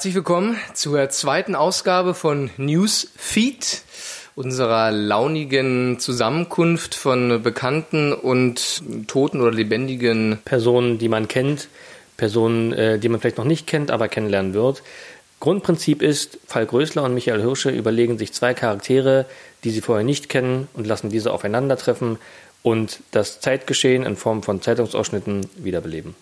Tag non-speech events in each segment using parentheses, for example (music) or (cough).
Herzlich willkommen zur zweiten Ausgabe von Newsfeed, unserer launigen Zusammenkunft von bekannten und toten oder lebendigen Personen, die man kennt, Personen, äh, die man vielleicht noch nicht kennt, aber kennenlernen wird. Grundprinzip ist, Falk Rösler und Michael Hirsche überlegen sich zwei Charaktere, die sie vorher nicht kennen und lassen diese aufeinandertreffen und das Zeitgeschehen in Form von Zeitungsausschnitten wiederbeleben.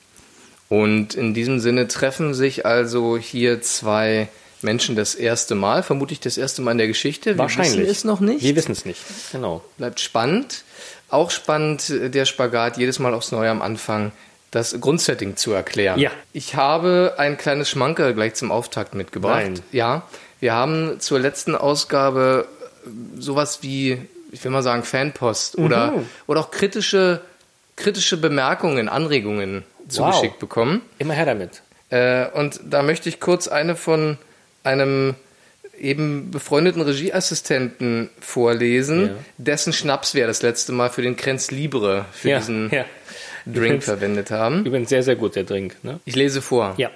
Und in diesem Sinne treffen sich also hier zwei Menschen das erste Mal, vermutlich das erste Mal in der Geschichte. Wir Wahrscheinlich. wissen es noch nicht. Wir wissen es nicht, genau. Bleibt spannend. Auch spannend der Spagat jedes Mal aufs Neue am Anfang das Grundsetting zu erklären. Ja. Ich habe ein kleines Schmankerl gleich zum Auftakt mitgebracht. Nein. Ja. Wir haben zur letzten Ausgabe sowas wie, ich will mal sagen, Fanpost oder, Mhm. oder auch kritische, kritische Bemerkungen, Anregungen zugeschickt Wow. bekommen. Immer her damit. Äh, und da möchte ich kurz eine von einem eben befreundeten Regieassistenten vorlesen, Ja. dessen Schnaps wir das letzte Mal für den Krenz Libre für Ja, diesen ja. Drink Übrigens- verwendet haben. Übrigens sehr, sehr gut, der Drink. Ne? Ich lese vor. Ja.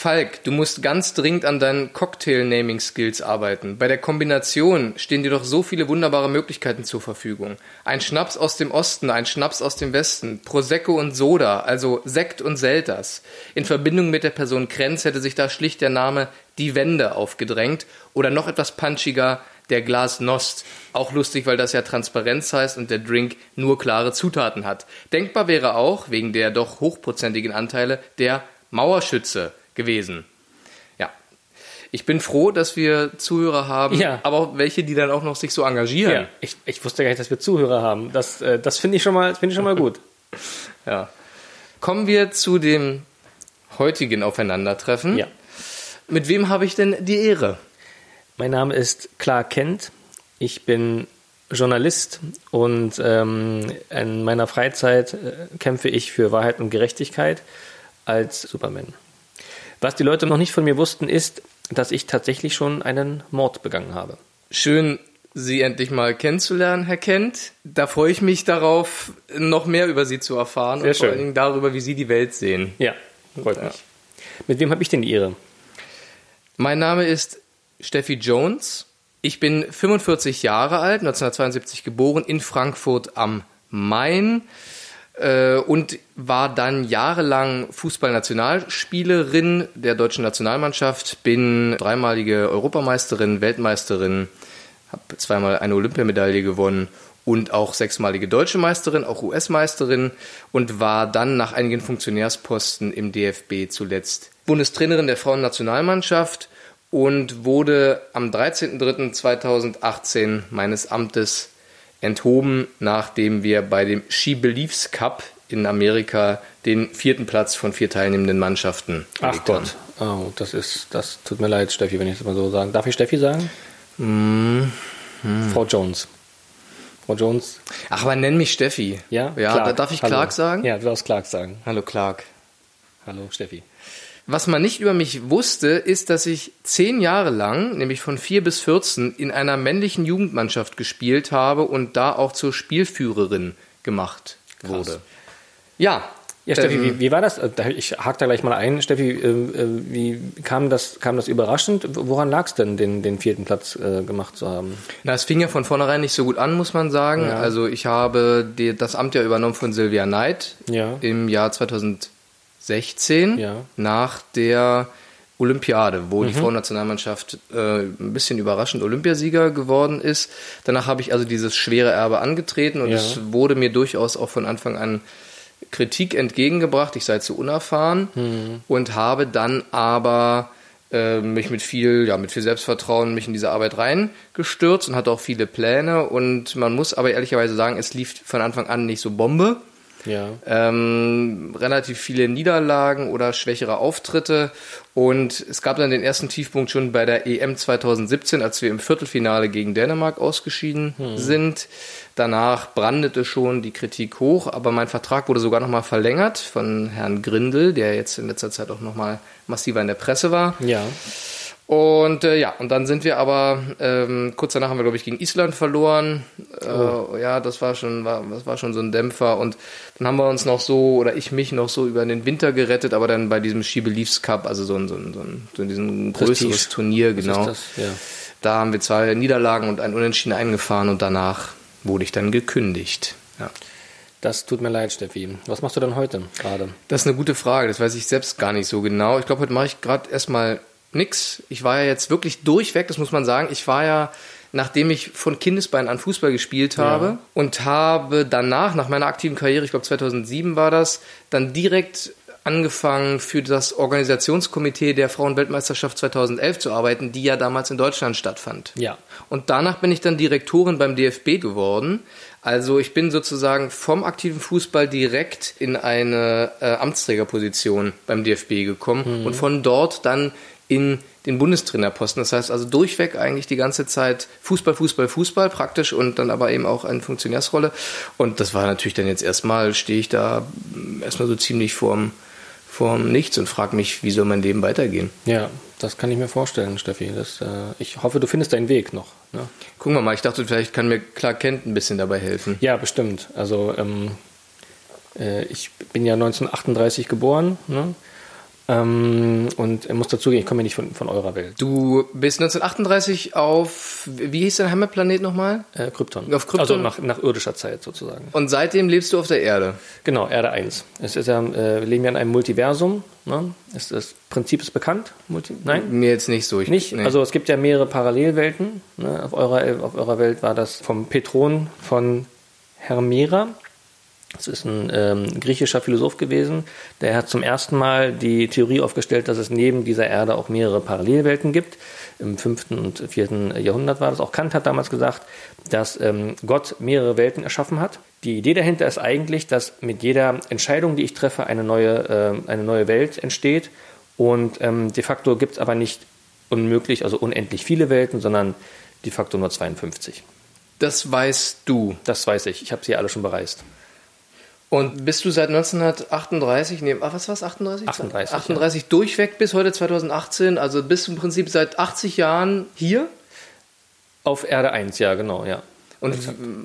Falk, du musst ganz dringend an deinen Cocktail-Naming-Skills arbeiten. Bei der Kombination stehen dir doch so viele wunderbare Möglichkeiten zur Verfügung. Ein Schnaps aus dem Osten, ein Schnaps aus dem Westen, Prosecco und Soda, also Sekt und Selters. In Verbindung mit der Person Krenz hätte sich da schlicht der Name Die Wende aufgedrängt oder noch etwas punchiger der Glas Nost. Auch lustig, weil das ja Transparenz heißt und der Drink nur klare Zutaten hat. Denkbar wäre auch, wegen der doch hochprozentigen Anteile, der Mauerschütze gewesen. Ja. Ich bin froh, dass wir Zuhörer haben, Ja. aber auch welche, die dann auch noch sich so engagieren. Ja, ich, ich wusste gar nicht, dass wir Zuhörer haben. Das, äh, das finde ich schon mal, finde ich schon mal gut. (laughs) Ja. Kommen wir zu dem heutigen Aufeinandertreffen. Ja. Mit wem habe ich denn die Ehre? Mein Name ist Clark Kent. Ich bin Journalist und ähm, in meiner Freizeit äh, kämpfe ich für Wahrheit und Gerechtigkeit als Superman. Was die Leute noch nicht von mir wussten, ist, dass ich tatsächlich schon einen Mord begangen habe. Schön, Sie endlich mal kennenzulernen, Herr Kent. Da freue ich mich darauf, noch mehr über Sie zu erfahren Sehr und vor schön. allen Dingen darüber, wie Sie die Welt sehen. Ja, freut Ja. mich. Mit wem habe ich denn die Ehre? Mein Name ist Steffi Jones. Ich bin 45 Jahre alt, 1972 geboren, in Frankfurt am Main und war dann jahrelang Fußballnationalspielerin der deutschen Nationalmannschaft, bin dreimalige Europameisterin, Weltmeisterin, habe zweimal eine Olympiamedaille gewonnen und auch sechsmalige deutsche Meisterin, auch US-Meisterin und war dann nach einigen Funktionärsposten im DFB zuletzt Bundestrainerin der Frauennationalmannschaft und wurde am 13.03.2018 meines Amtes enthoben, nachdem wir bei dem She Believes Cup in Amerika den vierten Platz von vier teilnehmenden Mannschaften Ach. Gott. Oh, das ist, das tut mir leid, Steffi, wenn ich das mal so sagen. Darf ich Steffi sagen? Frau Jones. Frau Jones. Ach, aber nenn mich Steffi. Ja? Ja, Clark. da darf ich Hallo. Clark sagen? Ja, du darfst Clark sagen. Hallo Clark. Hallo, Steffi. Was man nicht über mich wusste, ist, dass ich zehn Jahre lang, nämlich von vier bis 14, in einer männlichen Jugendmannschaft gespielt habe und da auch zur Spielführerin gemacht Krass. wurde. Ja. Ja, Steffi, ähm, wie, wie war das? Äh, Ich hake da gleich mal ein. Steffi, äh, äh, wie kam das, kam das überraschend? Woran lag es denn, den, den vierten Platz äh, gemacht zu haben? Na, es fing ja von vornherein nicht so gut an, muss man sagen. Ja. Also ich habe die, das Amt ja übernommen von Sylvia Knight Ja. im Jahr 2016 Ja. nach der Olympiade, wo Mhm. die Frauennationalmannschaft äh, ein bisschen überraschend Olympiasieger geworden ist. Danach habe ich also dieses schwere Erbe angetreten und Ja. es wurde mir durchaus auch von Anfang an Kritik entgegengebracht, ich sei zu unerfahren Mhm. und habe dann aber äh, mich mit viel, ja, mit viel Selbstvertrauen mich in diese Arbeit reingestürzt und hatte auch viele Pläne und man muss aber ehrlicherweise sagen, es lief von Anfang an nicht so Bombe. Ja. Ähm, relativ viele Niederlagen oder schwächere Auftritte und es gab dann den ersten Tiefpunkt schon bei der EM 2017, als wir im Viertelfinale gegen Dänemark ausgeschieden sind. Danach brandete schon die Kritik hoch, aber mein Vertrag wurde sogar nochmal verlängert von Herrn Grindel, der jetzt in letzter Zeit auch nochmal massiver in der Presse war. Ja. Und äh, ja, und dann sind wir aber, ähm, kurz danach haben wir, glaube ich, gegen Island verloren. Oh. Äh, ja, das war schon, war, das war schon so ein Dämpfer. Und dann haben wir uns noch so, oder ich mich noch so über den Winter gerettet, aber dann bei diesem She Believes Cup, also so ein, so ein, so ein, so ein größeres Turnier, genau. Das, ja. Da haben wir zwei Niederlagen und ein Unentschieden eingefahren und danach wurde ich dann gekündigt. Ja. Das tut mir leid, Steffi. Was machst du denn heute gerade? Das ist eine gute Frage. Das weiß ich selbst gar nicht so genau. Ich glaube, heute mache ich gerade erstmal nix. Ich war ja jetzt wirklich durchweg, das muss man sagen. Ich war ja, nachdem ich von Kindesbein an Fußball gespielt habe ja. und habe danach, nach meiner aktiven Karriere, ich glaube 2007 war das, dann direkt angefangen für das Organisationskomitee der Frauenweltmeisterschaft 2011 zu arbeiten, die ja damals in Deutschland stattfand. Ja. Und danach bin ich dann Direktorin beim DFB geworden. Also ich bin sozusagen vom aktiven Fußball direkt in eine äh, Amtsträgerposition beim DFB gekommen mhm. und von dort dann in den Bundestrainerposten. Das heißt also durchweg eigentlich die ganze Zeit Fußball, Fußball, Fußball praktisch und dann aber eben auch eine Funktionärsrolle. Und das war natürlich dann jetzt erstmal, stehe ich da erstmal so ziemlich vorm, vorm Nichts und frage mich, wie soll mein Leben weitergehen. Ja, das kann ich mir vorstellen, Steffi. Das, äh, ich hoffe, du findest deinen Weg noch. Ne? Gucken wir mal, ich dachte, vielleicht kann mir Clark Kent ein bisschen dabei helfen. Ja, bestimmt. Also ähm, äh, ich bin ja 1938 geboren. Ne? Ähm, und muss dazugeben, ich komme ja nicht von, von eurer Welt. Du bist 1938 auf, wie hieß dein Heimatplanet nochmal? Äh, Krypton. Auf Krypton? Also nach, nach irdischer Zeit sozusagen. Und seitdem lebst du auf der Erde? Genau, Erde 1. Es ist ja, äh, wir leben ja in einem Multiversum. Ne? Ist, das Prinzip ist bekannt? Multi Nein? Mir jetzt nicht so. Ich, nicht? Nee. Also es gibt ja mehrere Parallelwelten. Ne? Auf, eurer, auf eurer Welt war das vom Petron von Hermera. Das ist ein ähm, griechischer Philosoph gewesen, der hat zum ersten Mal die Theorie aufgestellt, dass es neben dieser Erde auch mehrere Parallelwelten gibt. Im fünften und vierten Jahrhundert war das. Auch Kant hat damals gesagt, dass ähm, Gott mehrere Welten erschaffen hat. Die Idee dahinter ist eigentlich, dass mit jeder Entscheidung, die ich treffe, eine neue, äh, eine neue Welt entsteht. Und ähm, de facto gibt es aber nicht unmöglich, also unendlich viele Welten, sondern de facto nur 52. Das weißt du. Das weiß ich. Ich habe sie alle schon bereist. Und bist du seit 1938, nee, was war es, 38? 38. 38 ja. durchweg bis heute 2018, also bist du im Prinzip seit 80 Jahren hier? Auf Erde 1, ja, genau, ja. Und,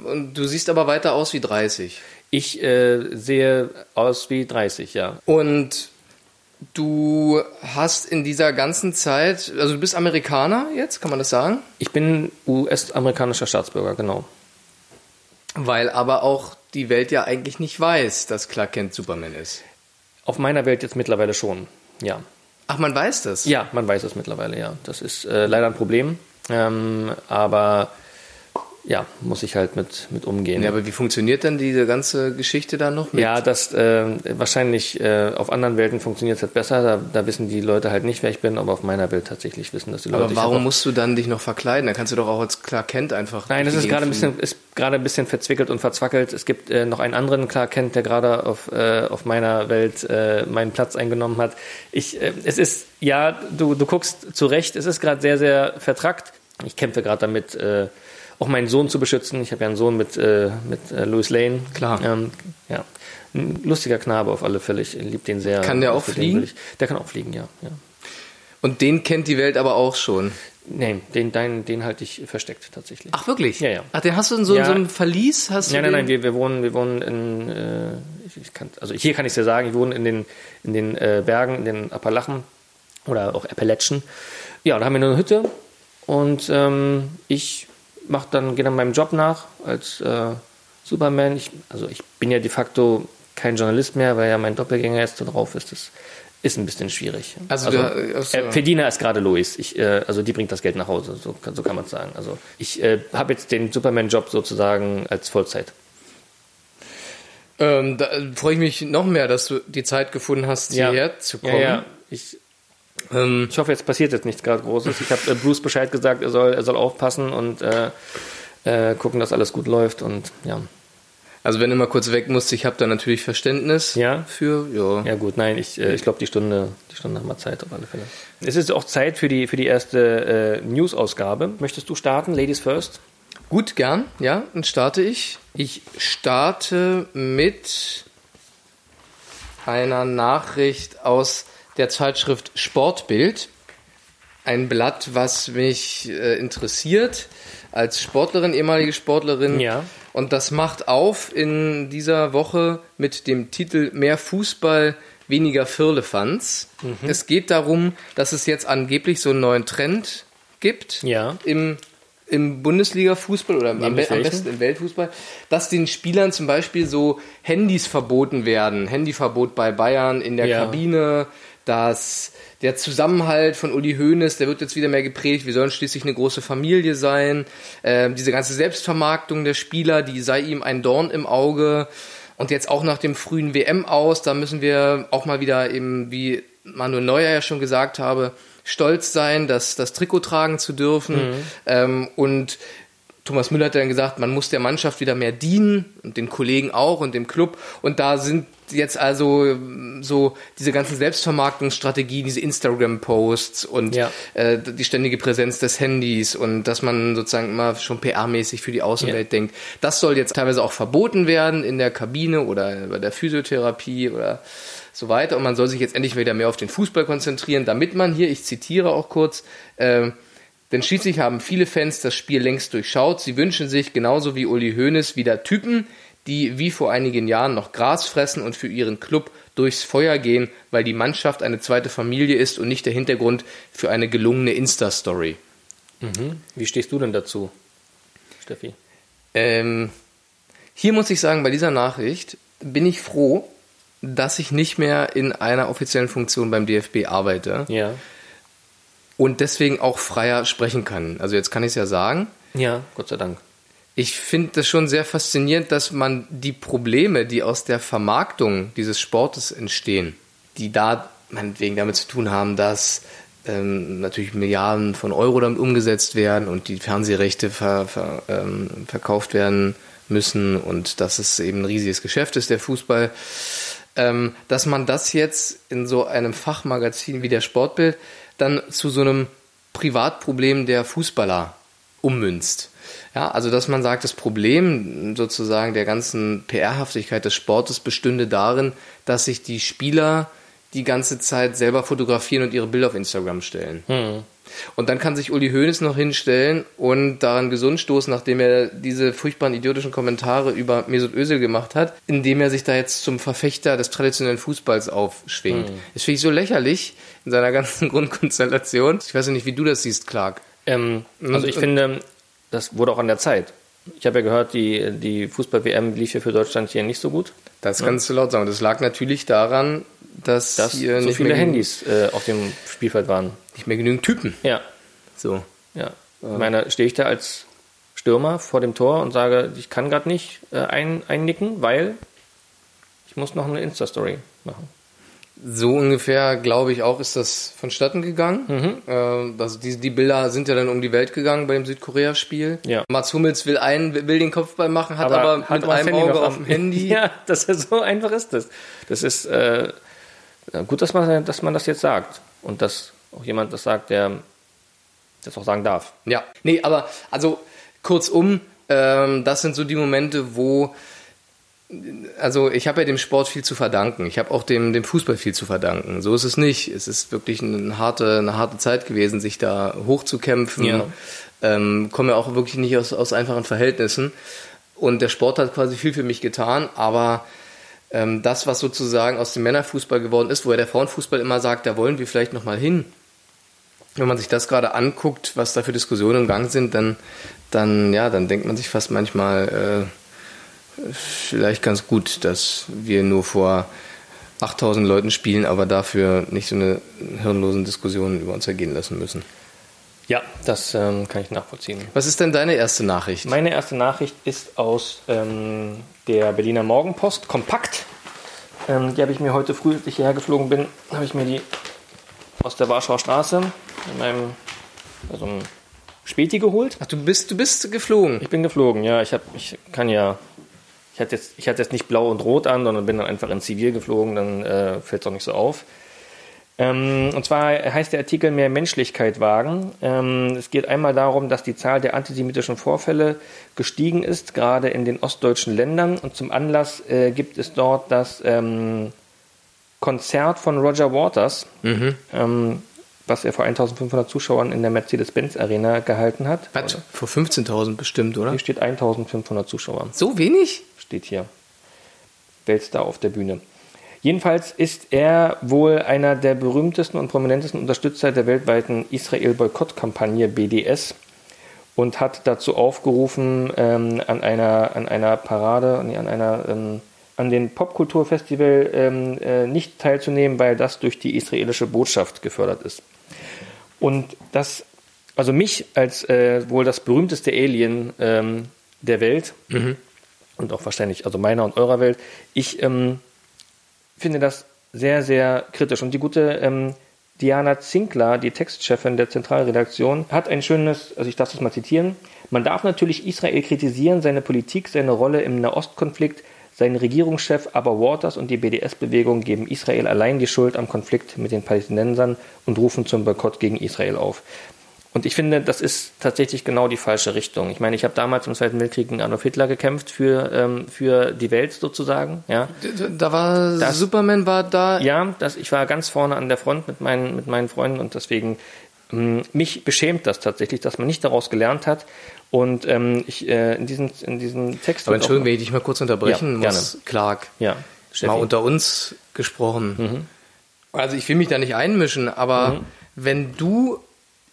und du siehst aber weiter aus wie 30. Ich äh, sehe aus wie 30, ja. Und du hast in dieser ganzen Zeit, also du bist Amerikaner jetzt, kann man das sagen? Ich bin US-amerikanischer Staatsbürger, genau. Weil aber auch die Welt ja eigentlich nicht weiß, dass Clark Kent Superman ist. Auf meiner Welt jetzt mittlerweile schon, ja. Ach, man weiß das? Ja, man weiß es mittlerweile, ja. Das ist äh, leider ein Problem. Ähm, aber ja, muss ich halt mit, mit umgehen. Ja, aber wie funktioniert denn diese ganze Geschichte da noch? Mit? Ja, das äh, wahrscheinlich äh, auf anderen Welten funktioniert es halt besser. Da, da, wissen die Leute halt nicht, wer ich bin, aber auf meiner Welt tatsächlich wissen das die Leute. Aber warum musst du dann dich noch verkleiden? Da kannst du doch auch als Clark Kent einfach. Nein, das ist gerade ein bisschen, ist gerade ein bisschen verzwickelt und verzwackelt. Es gibt äh, noch einen anderen Clark Kent, der gerade auf, äh, auf meiner Welt äh, meinen Platz eingenommen hat. Ich, äh, es ist, ja, du, du guckst zurecht, es ist gerade sehr, sehr vertrackt. Ich kämpfe gerade damit, äh, auch meinen Sohn zu beschützen. Ich habe ja einen Sohn mit, äh, mit äh, Louis Lane. Klar. Ähm, ja. Ein lustiger Knabe auf alle Fälle. Ich liebe den sehr. Kann der auch fliegen? Der kann auch fliegen, ja, ja. Und den kennt die Welt aber auch schon. Nein, den, den, den halte ich versteckt tatsächlich. Ach wirklich? Ja, ja. Ach, den hast du in so, ja. so einem Verlies? Hast nein, nein, nein, wir, wir wohnen, wir wohnen in, äh, ich kann, also hier kann ich es ja sagen, ich wohne in den, in den äh, Bergen, in den Appalachen oder auch Appalachen. Ja, da haben wir eine Hütte und ähm, ich mach dann, gehe dann meinem Job nach als äh, Superman. Ich, also ich bin ja de facto kein Journalist mehr, weil ja mein Doppelgänger jetzt da drauf ist. Das ist ein bisschen schwierig. Also, also, also äh, Verdiener ist gerade Lois. Ich, äh, also die bringt das Geld nach Hause, so, so kann man es sagen. Also ich äh, habe jetzt den Superman-Job sozusagen als Vollzeit. Ähm, da freue ich mich noch mehr, dass du die Zeit gefunden hast, hierher ja. zu kommen. Ja, ja. Ich ähm, ich hoffe, jetzt passiert jetzt nichts gerade Großes. Ich habe äh, Bruce Bescheid gesagt, er soll, er soll aufpassen und äh, äh, gucken, dass alles gut läuft und ja. Also wenn du mal kurz weg musst, ich habe da natürlich Verständnis ja? für. Ja, ja gut, nein, ich, äh, ich glaube, die Stunde, die Stunde haben wir Zeit auf alle Fälle. Es ist auch Zeit für die, für die erste äh, News-Ausgabe. Möchtest du starten, Ladies First? Gut, gern, ja, dann starte ich. Ich starte mit einer Nachricht aus der Zeitschrift Sportbild. ein Blatt, was mich äh, interessiert als Sportlerin, ehemalige Sportlerin. Ja. Und das macht auf in dieser Woche mit dem Titel Mehr Fußball, weniger Firlefanz. Mhm. Es geht darum, dass es jetzt angeblich so einen neuen Trend gibt Ja. im, im Bundesliga-Fußball oder am, am besten im Weltfußball, dass den Spielern zum Beispiel so Handys verboten werden. Handyverbot bei Bayern in der Ja. Kabine, dass der Zusammenhalt von Uli Hoeneß, der wird jetzt wieder mehr gepredigt, wir sollen schließlich eine große Familie sein. Ähm, diese ganze Selbstvermarktung der Spieler, die sei ihm ein Dorn im Auge. Und jetzt auch nach dem frühen WM aus, da müssen wir auch mal wieder eben, wie Manuel Neuer ja schon gesagt habe, stolz sein, das, das Trikot tragen zu dürfen. Ähm, und Thomas Müller hat dann gesagt, man muss der Mannschaft wieder mehr dienen und den Kollegen auch und dem Club. Und da sind jetzt also ähm, so diese ganzen Selbstvermarktungsstrategien, diese Instagram-Posts und Ja. äh, die ständige Präsenz des Handys und dass man sozusagen immer schon PR-mäßig für die Außenwelt Ja. denkt. Das soll jetzt teilweise auch verboten werden in der Kabine oder bei der Physiotherapie oder so weiter. Und man soll sich jetzt endlich wieder mehr auf den Fußball konzentrieren, damit man hier, ich zitiere auch kurz, äh, denn schließlich haben viele Fans das Spiel längst durchschaut. Sie wünschen sich, genauso wie Uli Hoeneß, wieder Typen, die wie vor einigen Jahren noch Gras fressen und für ihren Club durchs Feuer gehen, weil die Mannschaft eine zweite Familie ist und nicht der Hintergrund für eine gelungene Insta-Story. Wie stehst du denn dazu, Steffi? Ähm, hier muss ich sagen, bei dieser Nachricht bin ich froh, dass ich nicht mehr in einer offiziellen Funktion beim DFB arbeite Ja. Und deswegen auch freier sprechen kann. Also jetzt kann ich es ja sagen. Ja, Gott sei Dank. Ich finde das schon sehr faszinierend, dass man die Probleme, die aus der Vermarktung dieses Sportes entstehen, die da meinetwegen damit zu tun haben, dass ähm, natürlich Milliarden von Euro damit umgesetzt werden und die Fernsehrechte ver, ver, ähm, verkauft werden müssen und dass es eben ein riesiges Geschäft ist, der Fußball, ähm, dass man das jetzt in so einem Fachmagazin wie der Sportbild dann zu so einem Privatproblem der Fußballer ummünzt. Ja, also dass man sagt, das Problem sozusagen der ganzen PR-Haftigkeit des Sportes bestünde darin, dass sich die Spieler die ganze Zeit selber fotografieren und ihre Bilder auf Instagram stellen. Und dann kann sich Uli Hoeneß noch hinstellen und daran gesund stoßen, nachdem er diese furchtbaren idiotischen Kommentare über Mesut Özil gemacht hat, indem er sich da jetzt zum Verfechter des traditionellen Fußballs aufschwingt. Das finde ich so lächerlich in seiner ganzen (laughs) Grundkonstellation. Ich weiß ja nicht, wie du das siehst, Clark. Ähm, also ich Und- finde, das wurde auch an der Zeit. Ich habe ja gehört, die, die Fußball-WM lief ja für Deutschland hier nicht so gut. Das kannst du laut sagen. Das lag natürlich daran, dass, Dass hier so nicht, viele Handys äh, auf dem Spielfeld waren. nicht mehr genügend Typen. Ja, So. ja. Ich meine, stehe ich da als Stürmer vor dem Tor und sage, ich kann gerade nicht äh, ein, einnicken, weil ich muss noch eine Insta-Story machen. So ungefähr, glaube ich, auch ist das vonstatten gegangen. Mhm. Äh, also die, die Bilder sind ja dann um die Welt gegangen bei dem Südkorea-Spiel. Ja. Mats Hummels will einen, will den Kopfball machen, hat aber, mit das einem Handy Auge auf dem (laughs) Handy. Ja, das ist so einfach ist das. Das ist äh, gut, dass man, dass man das jetzt sagt und dass auch jemand das sagt, der das auch sagen darf. Ja, nee, aber also kurzum, ähm, das sind so die Momente, wo also ich habe ja dem Sport viel zu verdanken. Ich habe auch dem, dem Fußball viel zu verdanken. So ist es nicht. Es ist wirklich eine harte, eine harte Zeit gewesen, sich da hochzukämpfen. Ja. Ähm, komme ja auch wirklich nicht aus, aus einfachen Verhältnissen. Und der Sport hat quasi viel für mich getan, aber ähm, das, was sozusagen aus dem Männerfußball geworden ist, wo ja der Frauenfußball immer sagt, da wollen wir vielleicht nochmal hin, wenn man sich das gerade anguckt, was da für Diskussionen im Gang sind, dann, dann, ja, dann denkt man sich fast manchmal, äh, vielleicht ganz gut, dass wir nur vor 8000 Leuten spielen, aber dafür nicht so eine hirnlosen Diskussion über uns ergehen lassen müssen. Ja, das ähm, kann ich nachvollziehen. Was ist denn deine erste Nachricht? Meine erste Nachricht ist aus ähm, der Berliner Morgenpost, kompakt. Ähm, die habe ich mir heute früh, als ich hierher geflogen bin, habe ich mir die aus der Warschauer Straße in meinem also einem Späti geholt. Ach, du bist, du bist geflogen. Ich bin geflogen, ja. Ich, hab, ich kann ja. Ich hatte, jetzt, ich hatte jetzt nicht blau und rot an, sondern bin dann einfach in Zivil geflogen, dann äh, fällt es auch nicht so auf. Ähm, und zwar heißt der Artikel Mehr Menschlichkeit wagen. Ähm, es geht einmal darum, dass die Zahl der antisemitischen Vorfälle gestiegen ist, gerade in den ostdeutschen Ländern. Und zum Anlass äh, gibt es dort das ähm, Konzert von Roger Waters. Ähm, was er vor 1500 Zuschauern in der Mercedes-Benz Arena gehalten hat. Was? Vor 15.000 bestimmt, oder? Hier steht 1500 Zuschauer. So wenig? Steht hier. Weltstar auf der Bühne. Jedenfalls ist er wohl einer der berühmtesten und prominentesten Unterstützer der weltweiten Israel-Boykott-Kampagne BDS und hat dazu aufgerufen, ähm, an, einer, an einer Parade, nee, an einer ähm, an dem Popkulturfestival ähm, äh, nicht teilzunehmen, weil das durch die israelische Botschaft gefördert ist. Und das, also mich als äh, wohl das berühmteste Alien ähm, der Welt mhm. und auch wahrscheinlich, also meiner und eurer Welt, ich ähm, finde das sehr, sehr kritisch. Und die gute ähm, Diana Zinkler, die Textchefin der Zentralredaktion, hat ein schönes, also ich darf das mal zitieren, man darf natürlich Israel kritisieren, seine Politik, seine Rolle im Nahostkonflikt, sein Regierungschef aber Waters und die BDS-Bewegung geben Israel allein die Schuld am Konflikt mit den Palästinensern und rufen zum Boykott gegen Israel auf. Und ich finde, das ist tatsächlich genau die falsche Richtung. Ich meine, ich habe damals im Zweiten Weltkrieg gegen Adolf Hitler gekämpft für, ähm, für die Welt sozusagen. Ja. Da war das, Superman war da. Ja, das, ich war ganz vorne an der Front mit meinen, mit meinen Freunden und deswegen ähm, mich beschämt das tatsächlich, dass man nicht daraus gelernt hat. Und ähm, ich, äh, in, diesem, in diesem Text. Aber Entschuldigung, wenn ich dich mal kurz unterbrechen ja, muss, gerne. Clark. Ja. Steffi. Mal unter uns gesprochen. Mhm. Also ich will mich da nicht einmischen, aber mhm. wenn du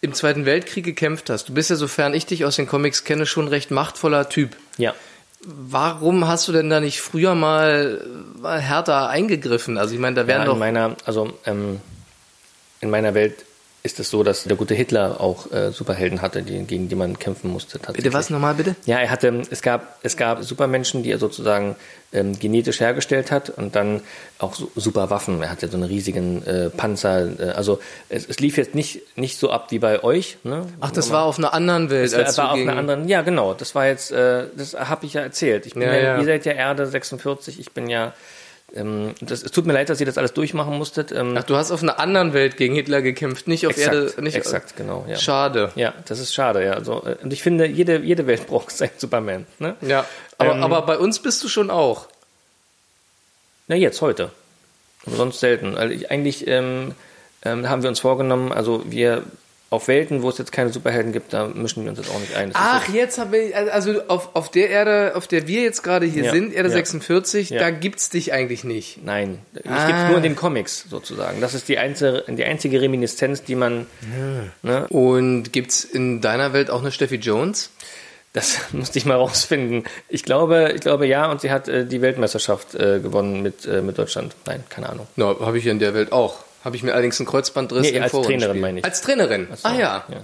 im Zweiten Weltkrieg gekämpft hast, du bist ja, sofern ich dich aus den Comics kenne, schon recht machtvoller Typ. Ja. Warum hast du denn da nicht früher mal, mal härter eingegriffen? Also ich meine, da wären ja, in doch. meiner, also ähm, in meiner Welt ist es so, dass der gute Hitler auch äh, Superhelden hatte, die, gegen die man kämpfen musste. Bitte was nochmal, bitte? Ja, er hatte, es gab, es gab Supermenschen, die er sozusagen ähm, genetisch hergestellt hat und dann auch so, super Waffen. Er hatte so einen riesigen äh, Panzer. Äh, also es, es, lief jetzt nicht, nicht so ab wie bei euch. Ne? Ach, das war auf einer anderen Welt. Das war, war auf einer anderen, ja genau. Das war jetzt, äh, das habe ich ja erzählt. Ich bin ja, ja, ihr seid ja Erde 46, ich bin ja ähm, das, es tut mir leid, dass ihr das alles durchmachen musstet. Ähm, Ach, du hast auf einer anderen Welt gegen Hitler gekämpft, nicht auf exakt, Erde. Nicht exakt, genau. Ja. Schade. Ja, das ist schade. Ja. Also, äh, und ich finde, jede, jede Welt (laughs) braucht seinen Superman. Ne? Ja, aber, ähm, aber bei uns bist du schon auch. Na, jetzt, heute. Aber sonst selten. Also ich, eigentlich ähm, ähm, haben wir uns vorgenommen, also wir auf Welten, wo es jetzt keine Superhelden gibt, da mischen wir uns jetzt auch nicht ein. Das Ach, jetzt habe ich, also auf, auf der Erde, auf der wir jetzt gerade hier ja, sind, Erde ja. 46, ja. da gibt's dich eigentlich nicht. Nein, ich ah. gibt's nur in den Comics sozusagen. Das ist die einzige, die einzige Reminiszenz, die man. Ne? Und gibt's in deiner Welt auch eine Steffi Jones? Das (laughs) musste ich mal rausfinden. Ich glaube, ich glaube ja, und sie hat äh, die Weltmeisterschaft äh, gewonnen mit, äh, mit Deutschland. Nein, keine Ahnung. Na, habe ich in der Welt auch. Habe ich mir allerdings einen Kreuzbandriss nee, im als Trainerin meine ich. Als Trainerin? So, ah ja. ja.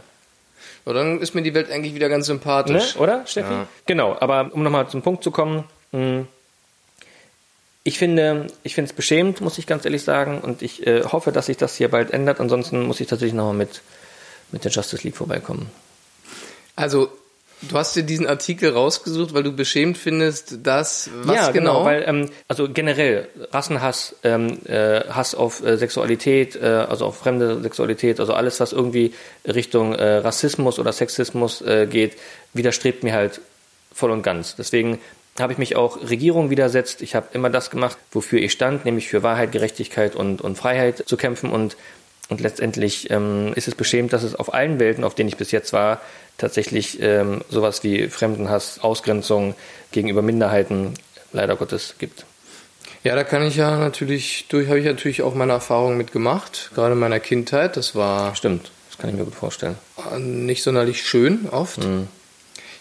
So, dann ist mir die Welt eigentlich wieder ganz sympathisch. Ne? Oder, Steffi? Ja. Genau, aber um nochmal zum Punkt zu kommen, hm, ich finde, ich finde es beschämend, muss ich ganz ehrlich sagen, und ich äh, hoffe, dass sich das hier bald ändert. Ansonsten muss ich tatsächlich nochmal mit, mit der Justice League vorbeikommen. Also Du hast dir diesen Artikel rausgesucht, weil du beschämt findest, dass was ja, genau? genau weil ähm, also generell Rassenhass, ähm, äh, Hass auf äh, Sexualität, äh, also auf fremde Sexualität, also alles, was irgendwie Richtung äh, Rassismus oder Sexismus äh, geht, widerstrebt mir halt voll und ganz. Deswegen habe ich mich auch Regierung widersetzt. Ich habe immer das gemacht, wofür ich stand, nämlich für Wahrheit, Gerechtigkeit und, und Freiheit zu kämpfen und und letztendlich ähm, ist es beschämend, dass es auf allen Welten, auf denen ich bis jetzt war, tatsächlich ähm, sowas wie Fremdenhass, Ausgrenzung gegenüber Minderheiten leider Gottes gibt. Ja, da kann ich ja natürlich, durch habe ich natürlich auch meine Erfahrungen mitgemacht, gerade in meiner Kindheit. Das war. Stimmt, das kann ich mir gut vorstellen. Nicht sonderlich schön oft. Mhm.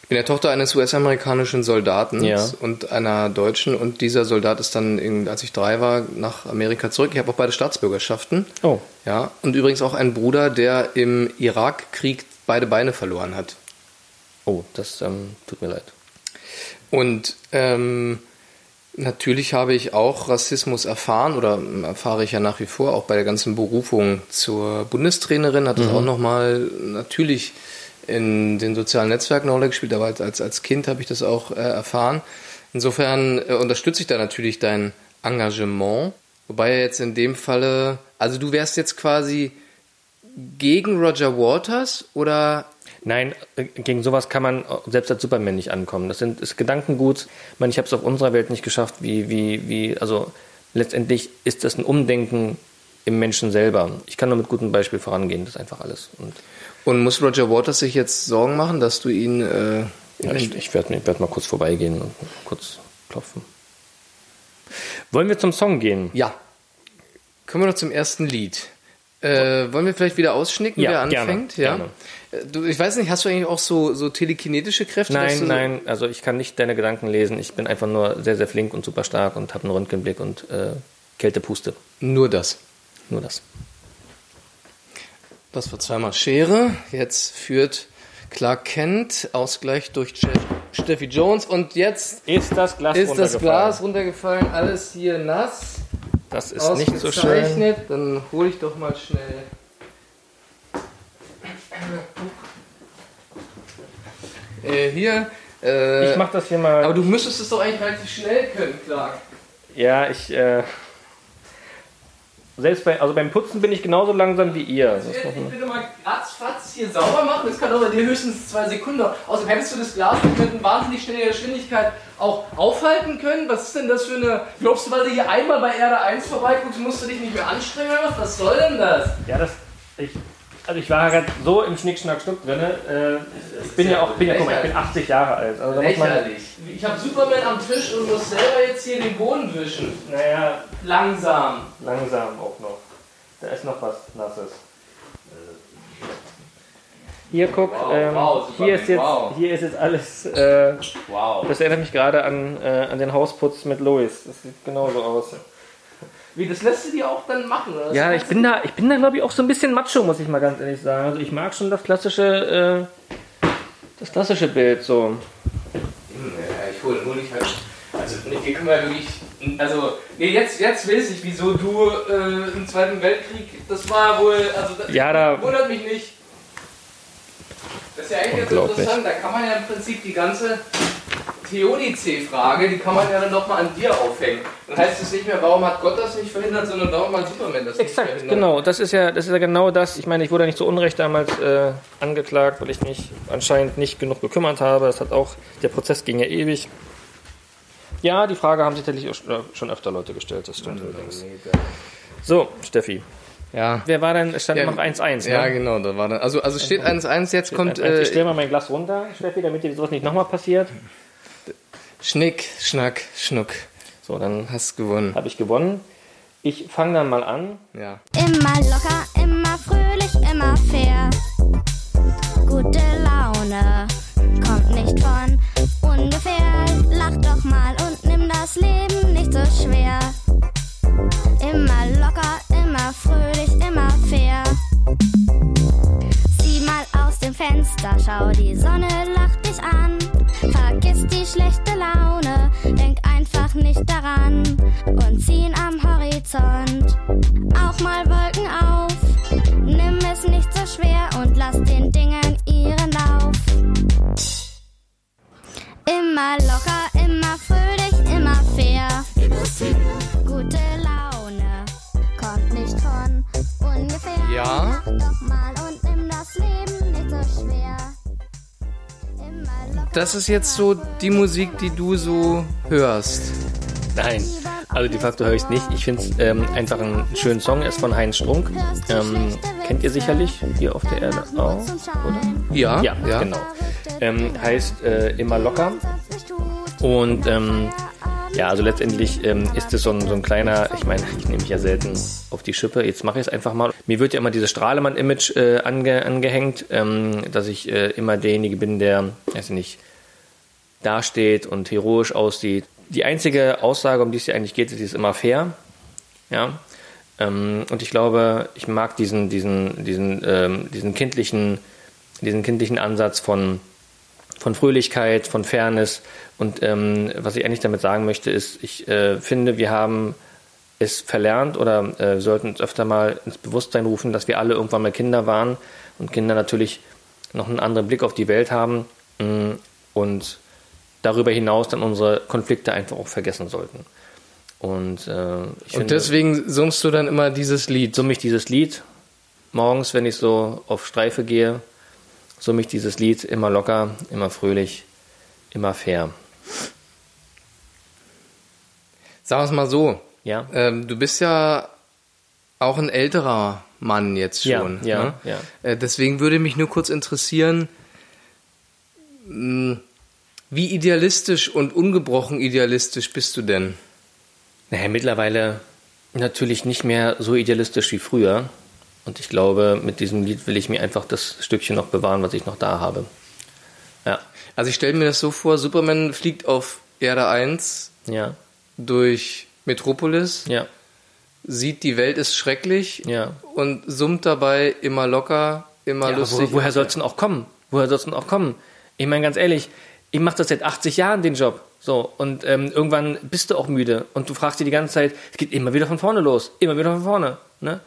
Ich bin der Tochter eines US-amerikanischen Soldaten ja. und einer Deutschen und dieser Soldat ist dann, in, als ich drei war, nach Amerika zurück. Ich habe auch beide Staatsbürgerschaften. Oh. Ja, und übrigens auch einen Bruder, der im Irakkrieg beide Beine verloren hat. Oh, das ähm, tut mir leid. Und ähm, natürlich habe ich auch Rassismus erfahren oder erfahre ich ja nach wie vor, auch bei der ganzen Berufung zur Bundestrainerin hat es mhm. auch nochmal natürlich in den sozialen Netzwerken eine Rolle gespielt, aber als, als Kind habe ich das auch äh, erfahren. Insofern äh, unterstütze ich da natürlich dein Engagement, wobei jetzt in dem Falle, also du wärst jetzt quasi gegen Roger Waters oder Nein, äh, gegen sowas kann man selbst als Superman nicht ankommen. Das sind ist Gedankengut. Ich meine, ich habe es auf unserer Welt nicht geschafft, wie, wie, wie, also letztendlich ist das ein Umdenken im Menschen selber. Ich kann nur mit gutem Beispiel vorangehen, das ist einfach alles. Und, Und muss Roger Waters sich jetzt Sorgen machen, dass du ihn... Äh, ja, ich, ich werde werd mal kurz vorbeigehen und kurz klopfen. Wollen wir zum Song gehen? Ja. Kommen wir noch zum ersten Lied. Äh, wollen wir vielleicht wieder ausschnicken, Ja, wer anfängt? gerne, ja. Äh, Du, ich weiß nicht, hast du eigentlich auch so, so telekinetische Kräfte? Nein, nein, also ich kann nicht deine Gedanken lesen. Ich bin einfach nur sehr, sehr flink und super stark und habe einen Röntgenblick und äh, Kältepuste. Nur das. Nur das. Das war zweimal Schere. Jetzt führt Clark Kent. Ausgleich durch Steffi Jones. Und jetzt Ist das Glas ist das runtergefallen? Glas runtergefallen. Alles hier nass. Das ist nicht so schön. ausgezeichnet. Dann hole ich doch mal schnell. Äh, hier. Äh, Ich mach das hier mal. aber du müsstest es doch eigentlich relativ schnell können, Clark. Ja, ich. Äh, selbst bei, also beim Putzen bin ich genauso langsam wie ihr. Das Ich man- bitte mal ratzfatz hier sauber machen. Das kann doch bei dir höchstens zwei Sekunden. Außerdem hättest du das Glas mit wahnsinnig schneller Geschwindigkeit auch aufhalten können. Was ist denn das für eine. Glaubst du, weil du hier einmal bei Erde 1 vorbeiguckst, musst du dich nicht mehr anstrengen? Was soll denn das? Ja, das. Ich, also ich war gerade so im Schnick, Schnack, Schnuck drin. Äh, ich bin ja auch, bin ja, guck mal, ich bin 80 Jahre alt. Also muss man, Lächerlich. Ich habe Superman am Tisch und muss selber jetzt hier den Boden wischen. naja, Langsam. langsam auch noch. Da ist noch was Nasses. Hier guck, Wow, ähm, wow, hier, ist jetzt, wow. hier ist jetzt alles. Äh, Wow. das erinnert mich gerade an, äh, an den Hausputz mit Lois. Das sieht genauso aus. Wie, das lässt du dir auch dann machen, oder? Ja, ich bin da, ich bin da glaube ich auch so ein bisschen macho, muss ich mal ganz ehrlich sagen. Also ich mag schon das klassische, äh, das klassische Bild so. Ja, ich hole hol dich halt. Also, hier können wir wirklich. Also, nee, jetzt, jetzt weiß ich, wieso du äh, im Zweiten Weltkrieg. Das war wohl. Also, das Ja, da- wundert mich nicht. Das ist ja eigentlich interessant. Da kann man ja im Prinzip die ganze Theodizee-Frage, die kann man ja dann nochmal an dir aufhängen. Dann heißt es nicht mehr, warum hat Gott das nicht verhindert, sondern warum hat Superman das nicht Exakt, verhindert. genau. Das ist ja, das ist ja genau das. Ich meine, ich wurde nicht zu Unrecht damals äh, angeklagt, weil ich mich anscheinend nicht genug gekümmert habe. Das hat auch, der Prozess ging ja ewig. Ja, die Frage haben sich tatsächlich auch schon öfter Leute gestellt, das stimmt allerdings. So, Steffi. Ja. Wer war denn, es stand Ja, noch 1-1, Ja, ne? genau, da war dann. Also, also steht 1-1, jetzt kommt ich äh, stelle mal mein Glas runter, Steffi, damit dir sowas nicht nochmal passiert. Schnick, Schnack, Schnuck. So, dann Hast gewonnen. habe ich gewonnen. Ich fange dann mal an. Ja. Immer locker, immer fröhlich, immer fair. Gute Laune kommt nicht von ungefähr. Lach doch mal und nimm das Leben nicht so schwer. Immer locker, immer fröhlich, immer fair. Sieh mal aus dem Fenster, schau, die Sonne lacht dich an. Die schlechte Laune, denk einfach nicht daran und ziehen am Horizont auch mal Wolken auf. Nimm es nicht so schwer und lass den Dingen ihren Lauf. Immer locker, immer fröhlich, immer fair. Gute Laune kommt nicht von ungefähr. Ja. Lach doch mal und nimm das Leben nicht so schwer. Das ist jetzt so die Musik, die du so hörst. Nein, also de facto höre ich es nicht. Ich finde es ähm, einfach einen schönen Song. Er ist von Heinz Strunk. Ähm, kennt ihr sicherlich hier auf der Erde auch, oder? Ja, Ja, ja. genau. Ähm, heißt äh, immer locker. Und ähm, ja, also letztendlich ähm, ist es so ein, so ein kleiner, ich meine, ich nehme mich ja selten auf die Schippe, jetzt mache ich es einfach mal. Mir wird ja immer dieses Strahlemann-Image äh, ange, angehängt, ähm, dass ich äh, immer derjenige bin, der, weiß ich nicht, dasteht und heroisch aussieht. Die einzige Aussage, um die es hier eigentlich geht, ist, sie ist immer fair. Ja. Ähm, und ich glaube, ich mag diesen, diesen, diesen, ähm, diesen kindlichen, diesen kindlichen Ansatz von, von Fröhlichkeit, von Fairness. Und ähm, was ich eigentlich damit sagen möchte, ist, ich äh, finde, wir haben es verlernt oder äh, sollten uns öfter mal ins Bewusstsein rufen, dass wir alle irgendwann mal Kinder waren und Kinder natürlich noch einen anderen Blick auf die Welt haben mh, und darüber hinaus dann unsere Konflikte einfach auch vergessen sollten. Und, äh, ich Und finde, deswegen summst du dann immer dieses Lied. summe ich dieses Lied morgens, wenn ich so auf Streife gehe, summe ich dieses Lied immer locker, immer fröhlich, immer fair. Sagen wir es mal so. Ja? Ähm, du bist ja auch ein älterer Mann jetzt schon. Ja, ja, ne? ja. Äh, deswegen würde mich nur kurz interessieren, mh, wie idealistisch und ungebrochen idealistisch bist du denn? Naja, mittlerweile natürlich nicht mehr so idealistisch wie früher. Und ich glaube, mit diesem Lied will ich mir einfach das Stückchen noch bewahren, was ich noch da habe. Ja, Also ich stelle mir das so vor, Superman fliegt auf Erde 1 ja, durch Metropolis, ja, sieht, die Welt ist schrecklich ja. und summt dabei immer locker, immer ja lustig. wo, woher soll es denn auch kommen? Woher soll es denn auch kommen? Ich meine, ganz ehrlich, ich mache das seit 80 Jahren, den Job. So, und ähm, irgendwann bist du auch müde und du fragst dir die ganze Zeit, es geht immer wieder von vorne los, immer wieder von vorne. Ne?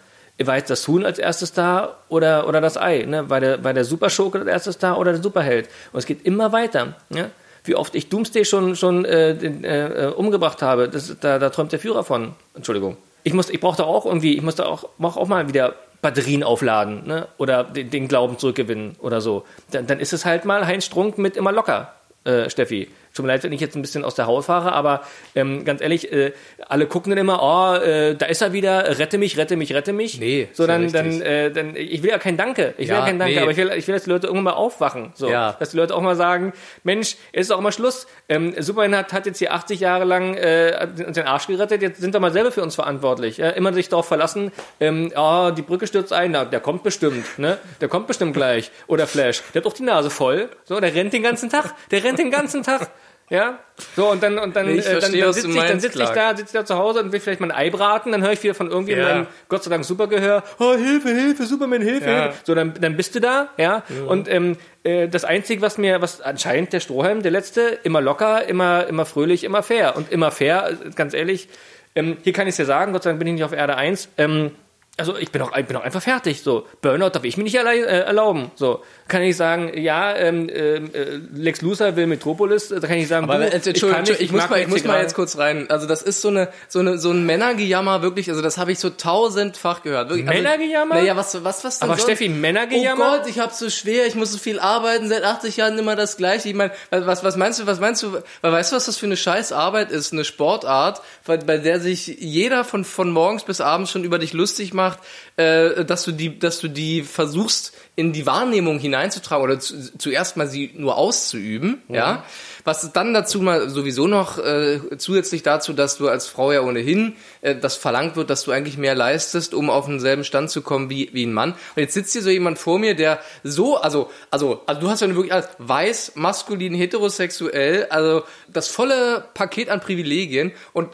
War jetzt das Huhn als erstes da oder, oder das Ei? Ne? War, der, war der Superschurke als erstes da oder der Superheld? Und es geht immer weiter. Ne? Wie oft ich Doomsday schon, schon äh, den, äh, äh, umgebracht habe, das, da, da träumt der Führer von. Entschuldigung. Ich, muss, ich brauchte auch irgendwie, ich musste auch, mach auch mal wieder Batterien aufladen ne? oder den, den Glauben zurückgewinnen oder so. Dann, dann ist es halt mal Heinz Strunk mit immer locker, äh, Steffi. Tut mir leid, wenn ich jetzt ein bisschen aus der Haut fahre, aber ähm, ganz ehrlich, äh, alle gucken dann immer, oh, äh, da ist er wieder, rette mich, rette mich, rette mich. Nee, so ist ja dann, dann, äh, dann, ich will ja kein Danke, ich will Ja, ja kein Danke, nee. aber ich will, ich will, dass die Leute irgendwann mal aufwachen, so, Ja. dass die Leute auch mal sagen, Mensch, es ist auch mal Schluss. Ähm, Superman hat, hat jetzt hier 80 Jahre lang äh, uns den Arsch gerettet, jetzt sind wir mal selber für uns verantwortlich. Ja? Immer sich darauf verlassen, ähm, oh, die Brücke stürzt ein, na, der kommt bestimmt, ne? Der kommt bestimmt gleich. Oder Flash, der hat doch die Nase voll, so, der rennt den ganzen Tag, der rennt den ganzen Tag. Ja, so und dann und dann, ich äh, dann, dann sitze ich, dann meinst, sitz ich da, sitze da zu Hause und will vielleicht mal ein Ei braten, dann höre ich wieder von irgendjemandem Ja. mein Gott sei Dank Supergehör, oh Hilfe, Hilfe, Superman, Hilfe, Ja. Hilfe. So, dann, dann bist du da, ja. Und ähm, äh, das Einzige, was mir, was anscheinend der Strohhalm, der letzte, immer locker, immer, immer fröhlich, immer fair. Und immer fair, äh, ganz ehrlich, ähm, hier kann ich es ja sagen, Gott sei Dank bin ich nicht auf Erde 1. Ähm, also ich bin auch, ich bin auch einfach fertig. So Burnout darf ich mir nicht äh, erlauben. So kann ich sagen, ja, ähm, ähm, äh, Lex Luthor will Metropolis. Da kann ich sagen, Aber du, jetzt, Entschuldigung, ich, nicht, ich, muss mag mal, ich muss mal jetzt kurz rein. Also das ist so eine, so eine, so ein Männergejammer wirklich. Also das habe ich so tausendfach gehört. Wirklich. Also, Männergejammer? Naja, was, was, was denn Aber sonst? Steffi, Männergejammer? Oh Gott, ich habe so schwer. Ich muss so viel arbeiten. Seit 80 Jahren immer das Gleiche. Ich meine, was, was meinst du? Was meinst du? Weil weißt du, was das für eine scheiß Arbeit ist? Eine Sportart, bei, bei der sich jeder von von morgens bis abends schon über dich lustig macht, äh, dass du die, dass du die versuchst in die Wahrnehmung hineinzutragen oder zu, zuerst mal sie nur auszuüben, ja. Was dann dazu mal sowieso noch äh, zusätzlich dazu, dass du als Frau ja ohnehin äh, das verlangt wird, dass du eigentlich mehr leistest, um auf denselben Stand zu kommen wie, wie ein Mann. Und jetzt sitzt hier so jemand vor mir, der so, also, also, also du hast ja wirklich alles weiß, maskulin, heterosexuell, also das volle Paket an Privilegien und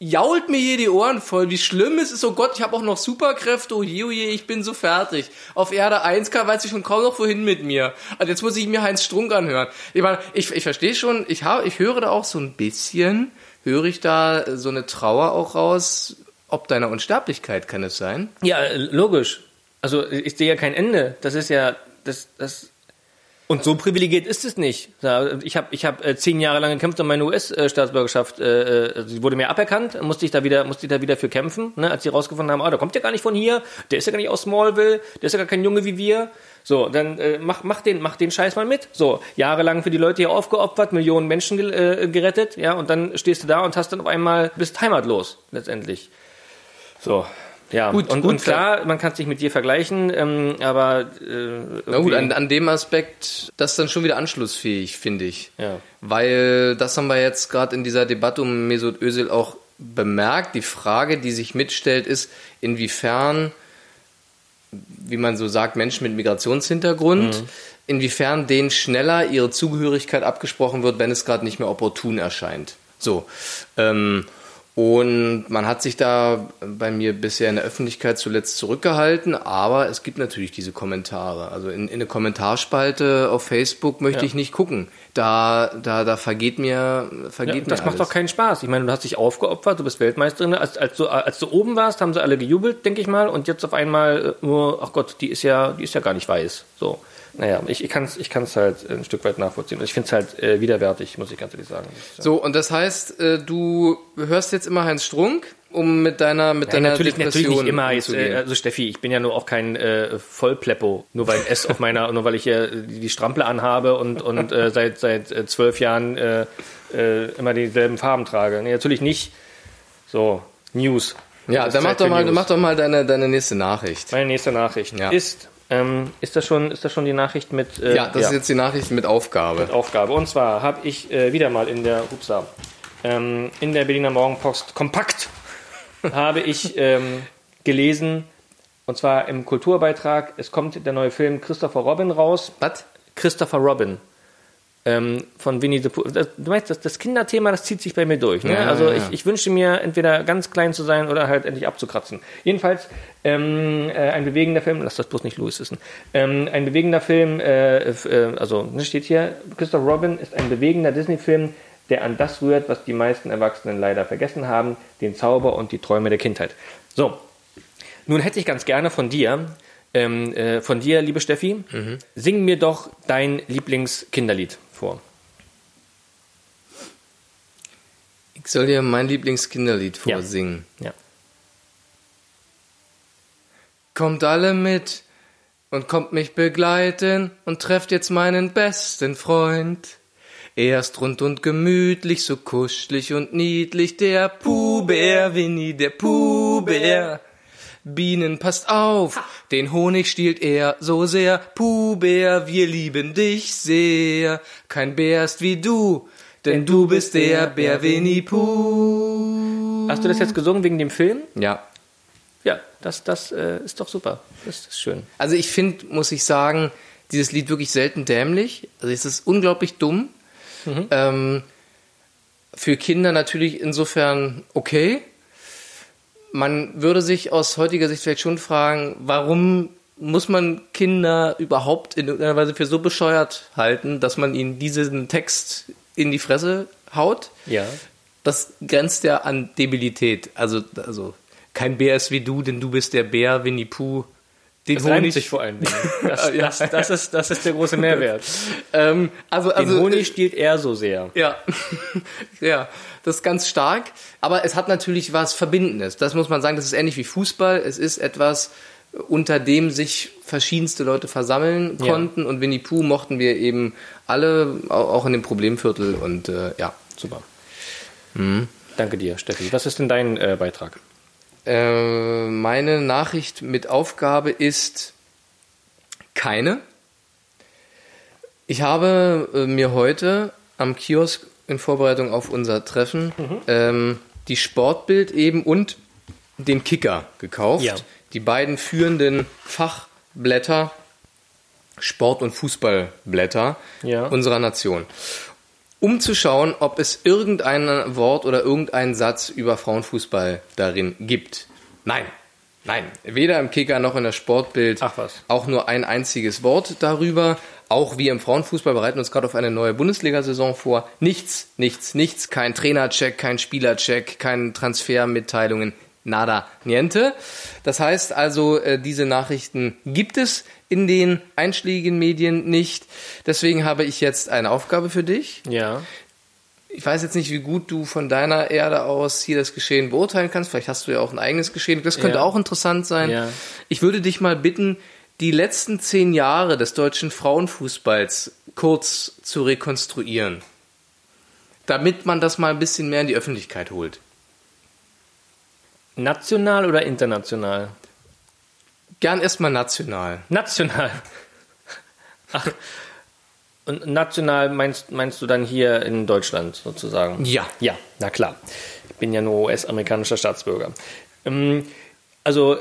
jault mir hier die Ohren voll, wie schlimm es ist. Oh Gott, ich habe auch noch Superkräfte. Oh je, oh je, ich bin so fertig. Auf Erde 1 kann, weiß ich schon kaum noch wohin mit mir. Also jetzt muss ich mir Heinz Strunk anhören. Ich meine, ich, ich verstehe schon, ich, habe, ich höre da auch so ein bisschen, höre ich da so eine Trauer auch raus, ob deiner Unsterblichkeit, kann es sein? Ja, logisch. Also ich sehe ja kein Ende. Das ist ja das das und so privilegiert ist es nicht. Ich habe ich hab äh, zehn Jahre lang gekämpft um meine US-Staatsbürgerschaft. Äh, äh, sie wurde mir aberkannt, musste ich da wieder, musste ich da wieder für kämpfen, ne, als sie rausgefunden haben, ah, der kommt ja gar nicht von hier, der ist ja gar nicht aus Smallville, der ist ja gar kein Junge wie wir. So, dann äh, mach, mach, den, mach den Scheiß mal mit. So, jahrelang für die Leute hier aufgeopfert, Millionen Menschen ge äh, gerettet, ja, und dann stehst du da und hast dann auf einmal, bist heimatlos, letztendlich. So, ja, Gut, und, gut, und klar, man kann es nicht mit dir vergleichen, ähm, aber äh, Na gut, an, an dem Aspekt, das ist dann schon wieder anschlussfähig, finde ich. Ja. Weil das haben wir jetzt gerade in dieser Debatte um Mesut Özil auch bemerkt. Die Frage, die sich mitstellt, ist, inwiefern, wie man so sagt, Menschen mit Migrationshintergrund, inwiefern denen schneller ihre Zugehörigkeit abgesprochen wird, wenn es gerade nicht mehr opportun erscheint. So. Ähm, und man hat sich da bei mir bisher in der Öffentlichkeit zuletzt zurückgehalten, aber es gibt natürlich diese Kommentare. Also in, in eine Kommentarspalte auf Facebook möchte Ja. ich nicht gucken. Da, da, da vergeht mir, vergeht Ja, mir das macht alles. doch keinen Spaß. Ich meine, du hast dich aufgeopfert, du bist Weltmeisterin. Als, als, du, als du oben warst, haben sie alle gejubelt, denke ich mal. Und jetzt auf einmal äh, nur, ach Gott, die ist ja, die ist ja gar nicht weiß. So. Naja, ich, ich kann es ich kann's halt ein Stück weit nachvollziehen. Ich finde es halt äh, widerwärtig, muss ich ganz ehrlich sagen. So, und das heißt, äh, du hörst jetzt immer Heinz Strunk, um mit deiner, mit Nein, deiner natürlich, Depression natürlich nicht immer. Jetzt, äh, also Steffi, ich bin ja nur auch kein äh, Vollpleppo, nur weil S auf meiner, nur weil ich hier die die Strample anhabe und, und äh, seit seit äh, zwölf Jahren äh, äh, immer dieselben Farben trage. Nee, natürlich nicht. So, News. Ja, dann mach Zeit doch mal, News. mach doch mal deine, deine nächste Nachricht. Meine nächste Nachricht Ja. ist, ähm, ist, das schon, ist das schon die Nachricht mit äh, Ja, das ist jetzt die Nachricht mit Aufgabe. Aufgabe. Und zwar habe ich äh, wieder mal in der, upsa, ähm, in der Berliner Morgenpost kompakt (laughs) habe ich ähm, gelesen, und zwar im Kulturbeitrag, es kommt der neue Film Christopher Robin raus. Was? Christopher Robin. Ähm, von Winnie the Pooh. Das, du meinst, das, das Kinderthema, das zieht sich bei mir durch. Ne? Ja, also ja, ich, ja. ich wünsche mir entweder ganz klein zu sein oder halt endlich abzukratzen. Jedenfalls ähm, äh, ein bewegender Film, lass das bloß nicht Louis wissen. Ähm, ein bewegender Film, äh, äh, also ne, steht hier, Christopher Robin ist ein bewegender Disney-Film, der an das rührt, was die meisten Erwachsenen leider vergessen haben, den Zauber und die Träume der Kindheit. So, nun hätte ich ganz gerne von dir, ähm, äh, von dir, liebe Steffi, sing mir doch dein Lieblingskinderlied vor. Ich soll dir mein Lieblingskinderlied Ja. vorsingen. Ja. Kommt alle mit und kommt mich begleiten und trefft jetzt meinen besten Freund. Er ist rund und gemütlich, so kuschelig und niedlich, der Puhbär, Winnie, der Puhbär. Bienen, passt auf, den Honig stiehlt er so sehr. Puhbär, wir lieben dich sehr. Kein Bär ist wie du, denn du bist der Bär Winnie Puh. Hast du das jetzt gesungen wegen dem Film? Ja, Ja, das, das äh, ist doch super. Das ist schön. Also ich finde, muss ich sagen, dieses Lied wirklich selten dämlich. Also es ist unglaublich dumm. Ähm, für Kinder natürlich insofern okay. Man würde sich aus heutiger Sicht vielleicht schon fragen, warum muss man Kinder überhaupt in irgendeiner Weise für so bescheuert halten, dass man ihnen diesen Text in die Fresse haut? Ja. Das grenzt ja an Debilität. Also, also kein Bär ist wie du, denn du bist der Bär Winnie Pooh. Den Das Honig- sich vor allen Dingen. (laughs) Das, Ja. das, das, ist, das ist der große (laughs) Mehrwert. Ähm, also, Den also, Honig stiehlt er so sehr. Ja, (laughs) ja, das ist ganz stark. Aber es hat natürlich was Verbindendes. Das muss man sagen. Das ist ähnlich wie Fußball. Es ist etwas, unter dem sich verschiedenste Leute versammeln Ja. konnten. Und Winnie Pooh mochten wir eben alle, au- auch in dem Problemviertel. Und äh, ja, super. Danke dir, Steffi. Was ist denn dein äh, Beitrag? Äh, meine Nachricht mit Aufgabe ist keine. Ich habe äh, mir heute am Kiosk in Vorbereitung auf unser Treffen ähm, die Sportbild eben und den Kicker gekauft. Ja. Die beiden führenden Fachblätter, Sport- und Fußballblätter Ja. unserer Nation. Um zu schauen, ob es irgendein Wort oder irgendeinen Satz über Frauenfußball darin gibt. Nein, nein, weder im Kicker noch in der Sportbild. Ach was. Auch nur ein einziges Wort darüber. Auch wir im Frauenfußball bereiten uns gerade auf eine neue Bundesliga-Saison vor. Nichts, nichts, nichts. Kein Trainercheck, kein Spielercheck, keine Transfermitteilungen. Nada, niente. Das heißt also, äh, diese Nachrichten gibt es in den einschlägigen Medien nicht. Deswegen habe ich jetzt eine Aufgabe für dich. Ja. Ich weiß jetzt nicht, wie gut du von deiner Erde aus hier das Geschehen beurteilen kannst. Vielleicht hast du ja auch ein eigenes Geschehen. Das könnte Ja. auch interessant sein. Ja. Ich würde dich mal bitten, die letzten zehn Jahre des deutschen Frauenfußballs kurz zu rekonstruieren. Damit man das mal ein bisschen mehr in die Öffentlichkeit holt. National oder international? Gern erstmal national. National. (laughs) Ach. Und national meinst, meinst du dann hier in Deutschland sozusagen? Ja. Ja, na klar. Ich bin ja nur US-amerikanischer Staatsbürger. Ähm, also,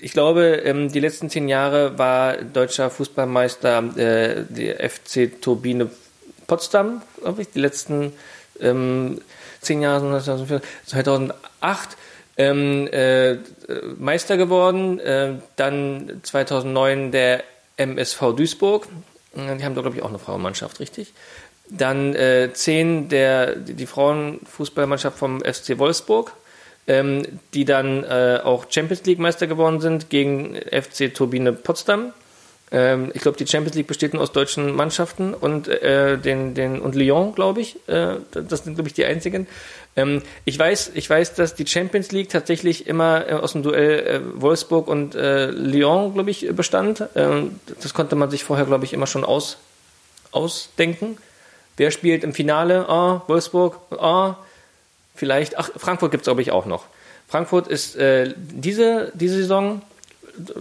ich glaube, ähm, die letzten zehn Jahre war deutscher Fußballmeister äh, der FC Turbine Potsdam, glaube ich. Die letzten ähm, zehn Jahre, 2008, ähm, äh, Meister geworden. Äh, dann 2009 der MSV Duisburg. Äh, Die haben da, glaube ich, auch eine Frauenmannschaft, richtig? Dann äh, 10 der, die Frauenfußballmannschaft vom FC Wolfsburg, ähm, die dann äh, auch Champions League Meister geworden sind gegen FC Turbine Potsdam. Ähm, ich glaube, die Champions League besteht nur aus deutschen Mannschaften und, äh, den, den, und Lyon, glaube ich. Äh, das sind, glaube ich, die einzigen. Ähm, ich, weiß, ich weiß, dass die Champions League tatsächlich immer äh, aus dem Duell äh, Wolfsburg und äh, Lyon, glaube ich, bestand. Ähm, das konnte man sich vorher, glaube ich, immer schon aus, ausdenken. Wer spielt im Finale? Ah, Wolfsburg. Ah, vielleicht. Ach, Frankfurt gibt es, glaube ich, auch noch. Frankfurt ist äh, diese, diese Saison,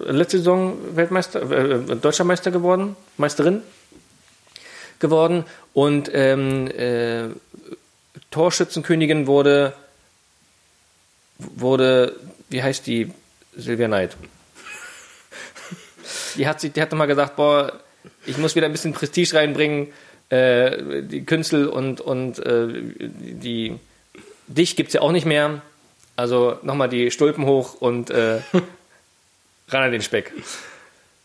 letzte Saison Weltmeister, äh, deutscher Meister geworden, Meisterin geworden. Und ähm, äh, Torschützenkönigin wurde, wurde, wie heißt die, Silvia Neid. Die hat, sich, die hat mal gesagt, boah, ich muss wieder ein bisschen Prestige reinbringen, äh, die Künstler und, und äh, die, dich gibt's ja auch nicht mehr, also nochmal die Stulpen hoch und äh, ran an den Speck.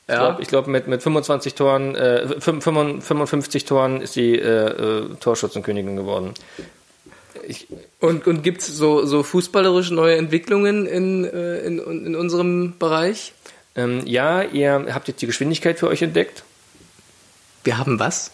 Ich glaube, glaub, mit, mit 25 Toren, äh, 55 Toren ist sie äh, äh, Torschützenkönigin geworden. Ich, und und gibt es so, so fußballerisch neue Entwicklungen in, äh, in, in unserem Bereich? Ähm, ja, ihr habt jetzt die Geschwindigkeit für euch entdeckt. Wir haben was?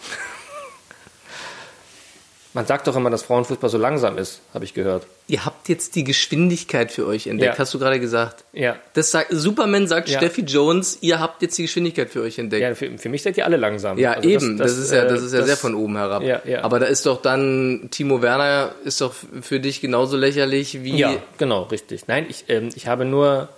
Man sagt doch immer, dass Frauenfußball so langsam ist, habe ich gehört. Ihr habt jetzt die Geschwindigkeit für euch entdeckt, Ja. hast du gerade gesagt. Ja. Das sagt, Superman sagt Ja. Steffi Jones, ihr habt jetzt die Geschwindigkeit für euch entdeckt. Ja, für, für mich seid ihr alle langsam. Ja, Also eben. Das, ist ja, äh, das ist ja sehr von oben herab. Ja, ja. Aber da ist doch dann Timo Werner ist doch für dich genauso lächerlich wie. Ja, genau, richtig. Nein, ich, ähm, ich habe nur,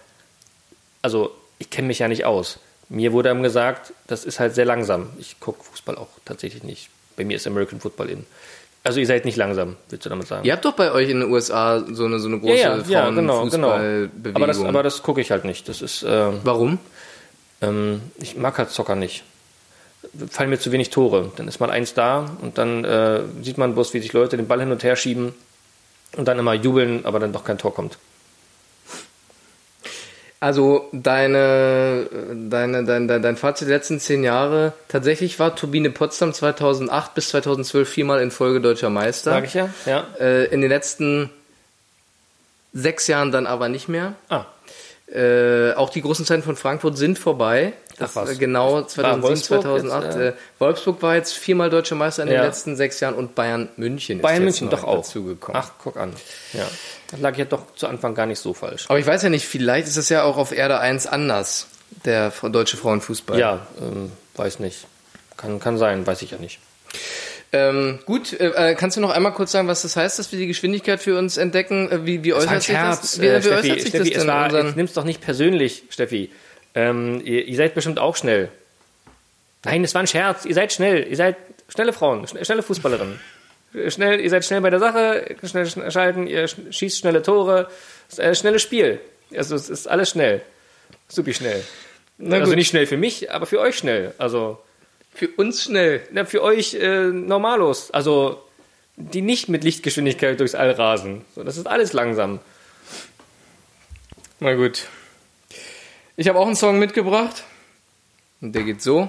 also ich kenne mich ja nicht aus. Mir wurde einem gesagt, das ist halt sehr langsam. Ich gucke Fußball auch tatsächlich nicht. Bei mir ist American Football in. Also ihr seid nicht langsam, willst du damit sagen? Ihr habt doch bei euch in den USA so eine so eine große ja, ja, ja genau, genau. Aber das, aber das gucke ich halt nicht. Das ist, ähm, Warum? ähm, ich mag halt Zocker nicht. Fallen mir zu wenig Tore. Dann ist mal eins da und dann äh, sieht man bloß, wie sich Leute den Ball hin und her schieben und dann immer jubeln, aber dann doch kein Tor kommt. Also deine, deine, dein, dein, dein Fazit der letzten zehn Jahre, tatsächlich war Turbine Potsdam 2008 bis 2012 viermal in Folge deutscher Meister. Sag ich ja? Ja. Äh, in den letzten sechs Jahren dann aber nicht mehr. Ah, Äh, auch die großen Zeiten von Frankfurt sind vorbei. Das, Ach was. äh, genau 2007, Wolfsburg 2008. jetzt, äh, Wolfsburg war jetzt viermal deutscher Meister in den Ja. letzten sechs Jahren und Bayern München ist Bayern jetzt München doch auch. dazugekommen. Ach, guck an. Ja. Das lag ja doch zu Anfang gar nicht so falsch. Aber ich weiß ja nicht, vielleicht ist es ja auch auf Erde 1 anders, der deutsche Frauenfußball. Ja, ähm, weiß nicht. Kann, kann sein, weiß ich ja nicht. Ähm, gut, äh, äh, kannst du noch einmal kurz sagen, was das heißt, dass wir die Geschwindigkeit für uns entdecken? Äh, wie, wie äußert sich Scherz, das? Wie, äh, wie Steffi. äußert sich Steffi, das es denn? war, unseren- nimm's doch nicht persönlich, Steffi. Ähm, ihr, ihr seid bestimmt auch schnell. Nein, es war ein Scherz. Ihr seid schnell. Ihr seid schnelle Frauen, schn- schnelle Fußballerinnen. Schnell, ihr seid schnell bei der Sache, schnell sch- schalten, ihr sch- schießt schnelle Tore, es ist ein schnelles Spiel. Also es ist alles schnell. Supi schnell. Also nicht schnell für mich, aber für euch schnell. Also für uns schnell. na, für euch äh, normalos. Also die nicht mit Lichtgeschwindigkeit durchs All rasen. So, das ist alles langsam. Na gut. Ich habe auch einen Song mitgebracht. Und der geht so.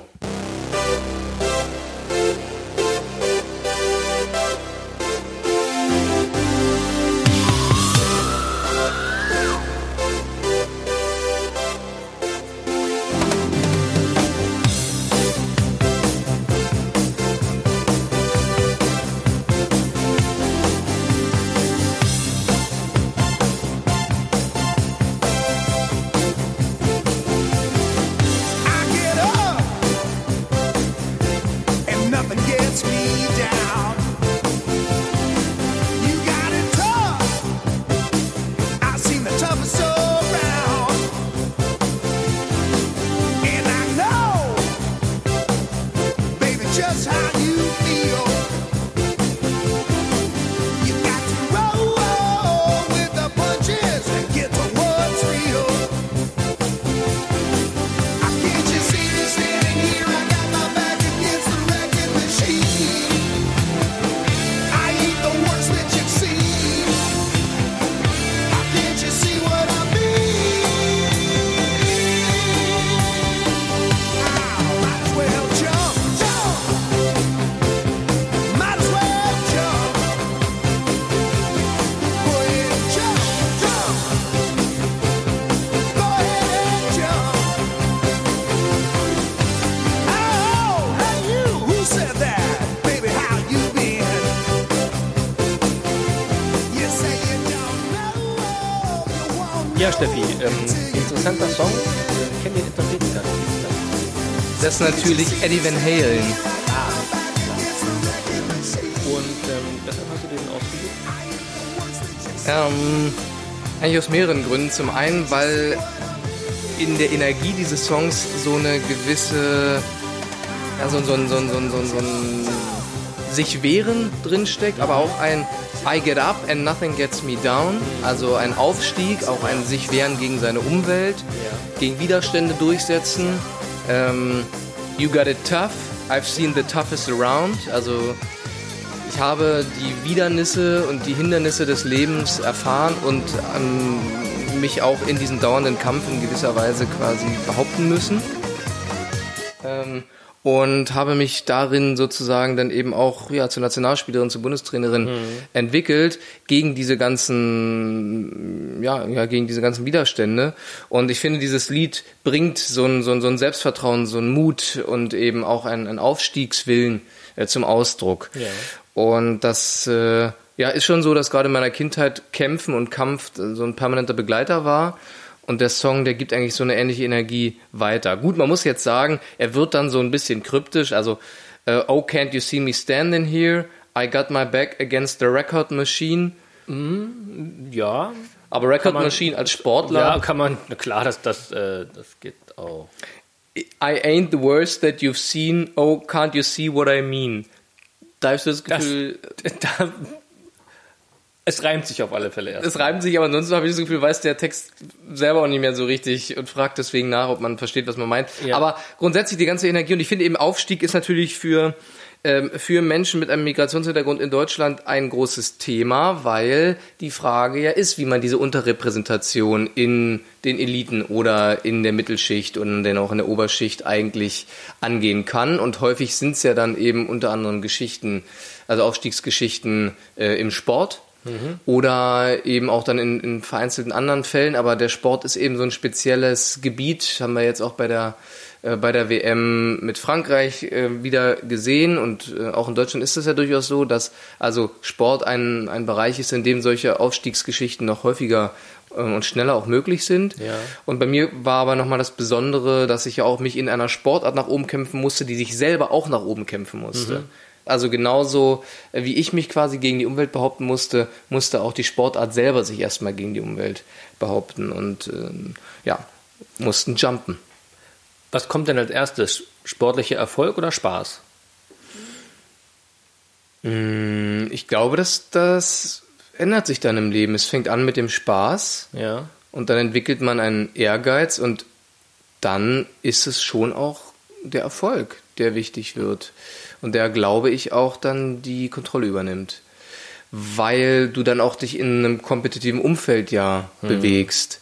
Ähm, interessanter Song. Ich kenne den Interpreten gar nicht. Das ist natürlich Eddie Van Halen. Und ähm, weshalb hast du den ausgesucht? Ähm, Eigentlich aus mehreren Gründen. Zum einen, weil in der Energie dieses Songs so eine gewisse, ja, so, so, so, so, so, so, so ein sich wehren drinsteckt, aber auch ein I get up and nothing gets me down, also ein Aufstieg, auch ein sich wehren gegen seine Umwelt, gegen Widerstände durchsetzen. Ähm, you got it tough, I've seen the toughest around, also ich habe die Widernisse und die Hindernisse des Lebens erfahren und ähm, mich auch in diesem dauernden Kampf in gewisser Weise quasi behaupten müssen. Und habe mich darin sozusagen dann eben auch ja, zur Nationalspielerin, zur Bundestrainerin entwickelt gegen diese ganzen ja, ja gegen diese ganzen Widerstände und ich finde dieses Lied bringt so ein, so ein, so ein Selbstvertrauen, so ein Mut und eben auch einen, einen Aufstiegswillen äh, zum Ausdruck. Ja. Und das äh, ja, ist schon so, dass gerade in meiner Kindheit Kämpfen und Kampf so ein permanenter Begleiter war. Und der Song, der gibt eigentlich so eine ähnliche Energie weiter. Gut, man muss jetzt sagen, er wird dann so ein bisschen kryptisch. Also, äh, oh, can't you see me standing here? I got my back against the record machine. Ja. Aber Record man- Machine als Sportler, Ja, kann man, na klar, das, das, äh, das geht auch. I ain't the worst that you've seen. Oh, can't you see what I mean? Da hast du das Das, Gefühl, (laughs) da, es reimt sich auf alle Fälle erst. Es reimt sich, aber ansonsten habe ich das Gefühl, weiß der Text selber auch nicht mehr so richtig und fragt deswegen nach, ob man versteht, was man meint. Ja. Aber grundsätzlich die ganze Energie und ich finde eben Aufstieg ist natürlich für ähm, für Menschen mit einem Migrationshintergrund in Deutschland ein großes Thema, weil die Frage ja ist, wie man diese Unterrepräsentation in den Eliten oder in der Mittelschicht und dann auch in der Oberschicht eigentlich angehen kann. Und häufig sind es ja dann eben unter anderem Geschichten, also Aufstiegsgeschichten äh, im Sport oder eben auch dann in, in vereinzelten anderen Fällen. Aber der Sport ist eben so ein spezielles Gebiet, haben wir jetzt auch bei der äh, bei der WM mit Frankreich äh, wieder gesehen und äh, auch in Deutschland ist es ja durchaus so, dass also Sport ein, ein Bereich ist, in dem solche Aufstiegsgeschichten noch häufiger äh, und schneller auch möglich sind. Ja. Und bei mir war aber nochmal das Besondere, dass ich ja auch mich in einer Sportart nach oben kämpfen musste, die sich selber auch nach oben kämpfen musste. Also genauso äh, wie ich mich quasi gegen die Umwelt behaupten musste, musste auch die Sportart selber sich erstmal gegen die Umwelt behaupten und ähm, ja, mussten jumpen. Was kommt denn als erstes? Sportlicher Erfolg oder Spaß? Mm, Ich glaube, dass das ändert sich dann im Leben. Es fängt an mit dem Spaß Ja. und dann entwickelt man einen Ehrgeiz und dann ist es schon auch der Erfolg, der wichtig wird und der, glaube ich, auch dann die Kontrolle übernimmt. Weil du dann auch dich in einem kompetitiven Umfeld ja bewegst,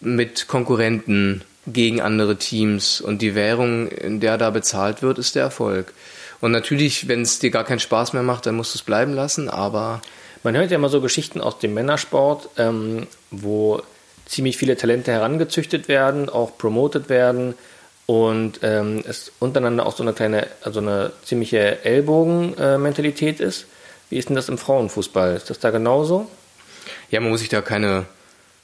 mit Konkurrenten gegen andere Teams und die Währung, in der da bezahlt wird, ist der Erfolg. Und natürlich, wenn es dir gar keinen Spaß mehr macht, dann musst du es bleiben lassen, aber Man hört ja immer so Geschichten aus dem Männersport, ähm, wo ziemlich viele Talente herangezüchtet werden, auch promotet werden und ähm, es untereinander auch so eine kleine, also eine ziemliche Ellbogen-Mentalität ist. Wie ist denn das im Frauenfußball? Ist das da genauso? Ja, man muss sich da keine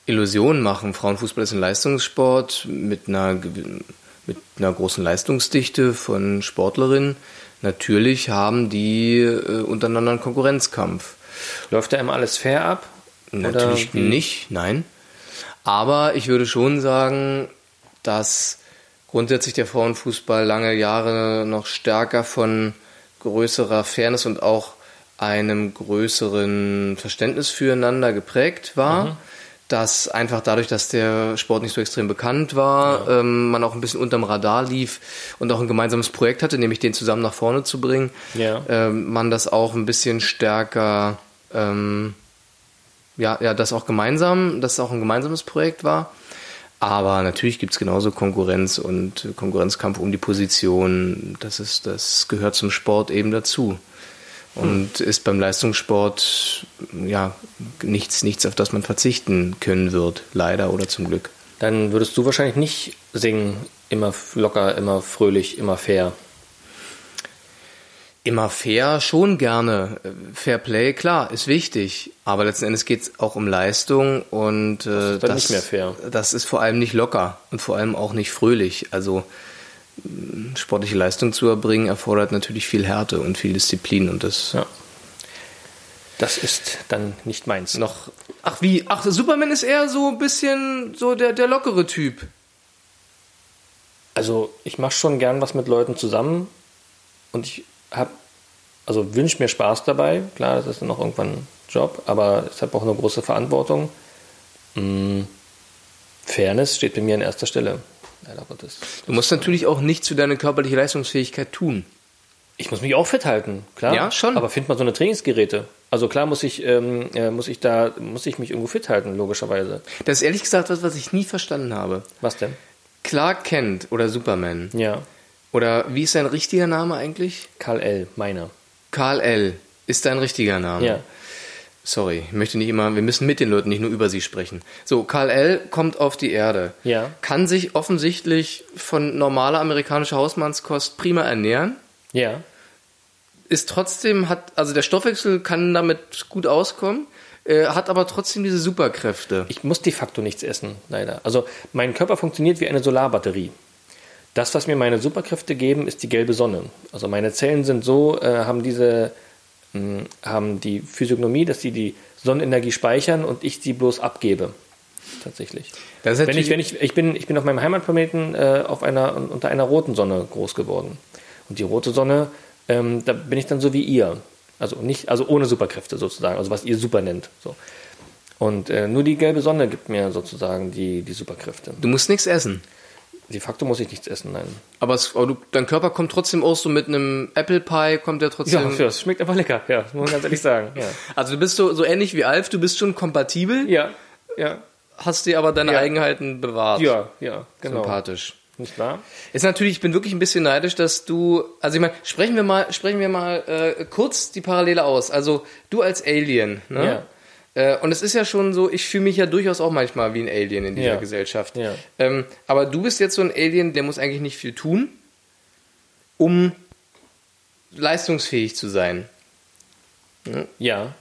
Illusionen machen. Frauenfußball ist ein Leistungssport mit einer, mit einer großen Leistungsdichte von Sportlerinnen. Natürlich haben die äh, untereinander einen Konkurrenzkampf. Läuft da immer alles fair ab? Natürlich Oder nicht, nein. Aber ich würde schon sagen, dass grundsätzlich der Frauenfußball lange Jahre noch stärker von größerer Fairness und auch einem größeren Verständnis füreinander geprägt war. Dass einfach dadurch, dass der Sport nicht so extrem bekannt war, ähm, man auch ein bisschen unterm Radar lief und auch ein gemeinsames Projekt hatte, nämlich den zusammen nach vorne zu bringen, Ja. ähm, man das auch ein bisschen stärker ähm, ja, ja, das auch gemeinsam, dass es auch ein gemeinsames Projekt war. Aber natürlich gibt es genauso Konkurrenz und Konkurrenzkampf um die Position. Das ist, das gehört zum Sport eben dazu. Und ist beim Leistungssport ja nichts, nichts, auf das man verzichten können wird, leider oder zum Glück. Dann würdest du wahrscheinlich nicht singen, immer locker, immer fröhlich, immer fair. Immer fair, schon gerne. Fair Play, klar, ist wichtig. Aber letzten Endes geht es auch um Leistung und äh, ist dann nicht mehr fair. Das ist vor allem nicht locker und vor allem auch nicht fröhlich. Also mh, sportliche Leistung zu erbringen erfordert natürlich viel Härte und viel Disziplin und das Ja. Das ist dann nicht meins. Noch. Ach wie? Ach, Superman ist eher so ein bisschen so der, der lockere Typ. Also ich mache schon gern was mit Leuten zusammen und ich habe, also wünsche mir Spaß dabei. Klar, das ist dann noch irgendwann ein Job, aber ich habe auch eine große Verantwortung. Mm, Fairness steht bei mir an erster Stelle. Leider Gottes. Du musst natürlich auch nichts für deine körperliche Leistungsfähigkeit tun. Ich muss mich auch fit halten, klar. Ja, schon. Aber find mal so eine Trainingsgeräte. Also klar muss ich, ähm, äh, muss ich da, muss ich mich irgendwo fit halten, logischerweise. Das ist ehrlich gesagt was, was ich nie verstanden habe. Was denn? Clark Kent oder Superman. Ja. Oder wie ist sein richtiger Name eigentlich? Karl L., meiner. Karl L. ist dein richtiger Name. Ja. Sorry, ich möchte nicht immer, wir müssen mit den Leuten nicht nur über sie sprechen. So, Karl L. kommt auf die Erde. Ja. Kann sich offensichtlich von normaler amerikanischer Hausmannskost prima ernähren. Ja. Ist trotzdem, hat, also der Stoffwechsel kann damit gut auskommen, äh, hat aber trotzdem diese Superkräfte. Ich muss de facto nichts essen, leider. Also mein Körper funktioniert wie eine Solarbatterie. Das, was mir meine Superkräfte geben, ist die gelbe Sonne. Also meine Zellen sind so, äh, haben diese, mh, haben die Physiognomie, dass sie die Sonnenenergie speichern und ich sie bloß abgebe. Tatsächlich. Das ist Wenn ich, wenn ich, ich bin, ich bin auf meinem Heimatplaneten äh, auf einer, unter einer roten Sonne groß geworden. Und die rote Sonne, ähm, da bin ich dann so wie ihr. Also nicht, also ohne Superkräfte sozusagen, also was ihr super nennt. So. Und äh, nur die gelbe Sonne gibt mir sozusagen die, die Superkräfte. Du musst nichts essen. De facto muss ich nichts essen, nein. Aber, es, aber du, dein Körper kommt trotzdem auch so mit einem Apple Pie, kommt der Ja, trotzdem. ja, es schmeckt einfach lecker, ja, muss man ganz ehrlich sagen. Ja, (laughs) Also du bist so, so ähnlich wie Alf, du bist schon kompatibel, ja, ja, hast dir aber deine Ja. Eigenheiten bewahrt. ja, ja genau. Sympathisch. Nicht wahr? Ist natürlich, ich bin wirklich ein bisschen neidisch, dass du, also ich meine, sprechen wir mal, sprechen wir mal äh, kurz die Parallele aus. Also du als Alien, ne? Äh, und es ist ja schon so, ich fühle mich ja durchaus auch manchmal wie ein Alien in dieser Ja. Gesellschaft. Ja. Ähm, aber du bist jetzt so ein Alien, der muss eigentlich nicht viel tun, um leistungsfähig zu sein. Ja,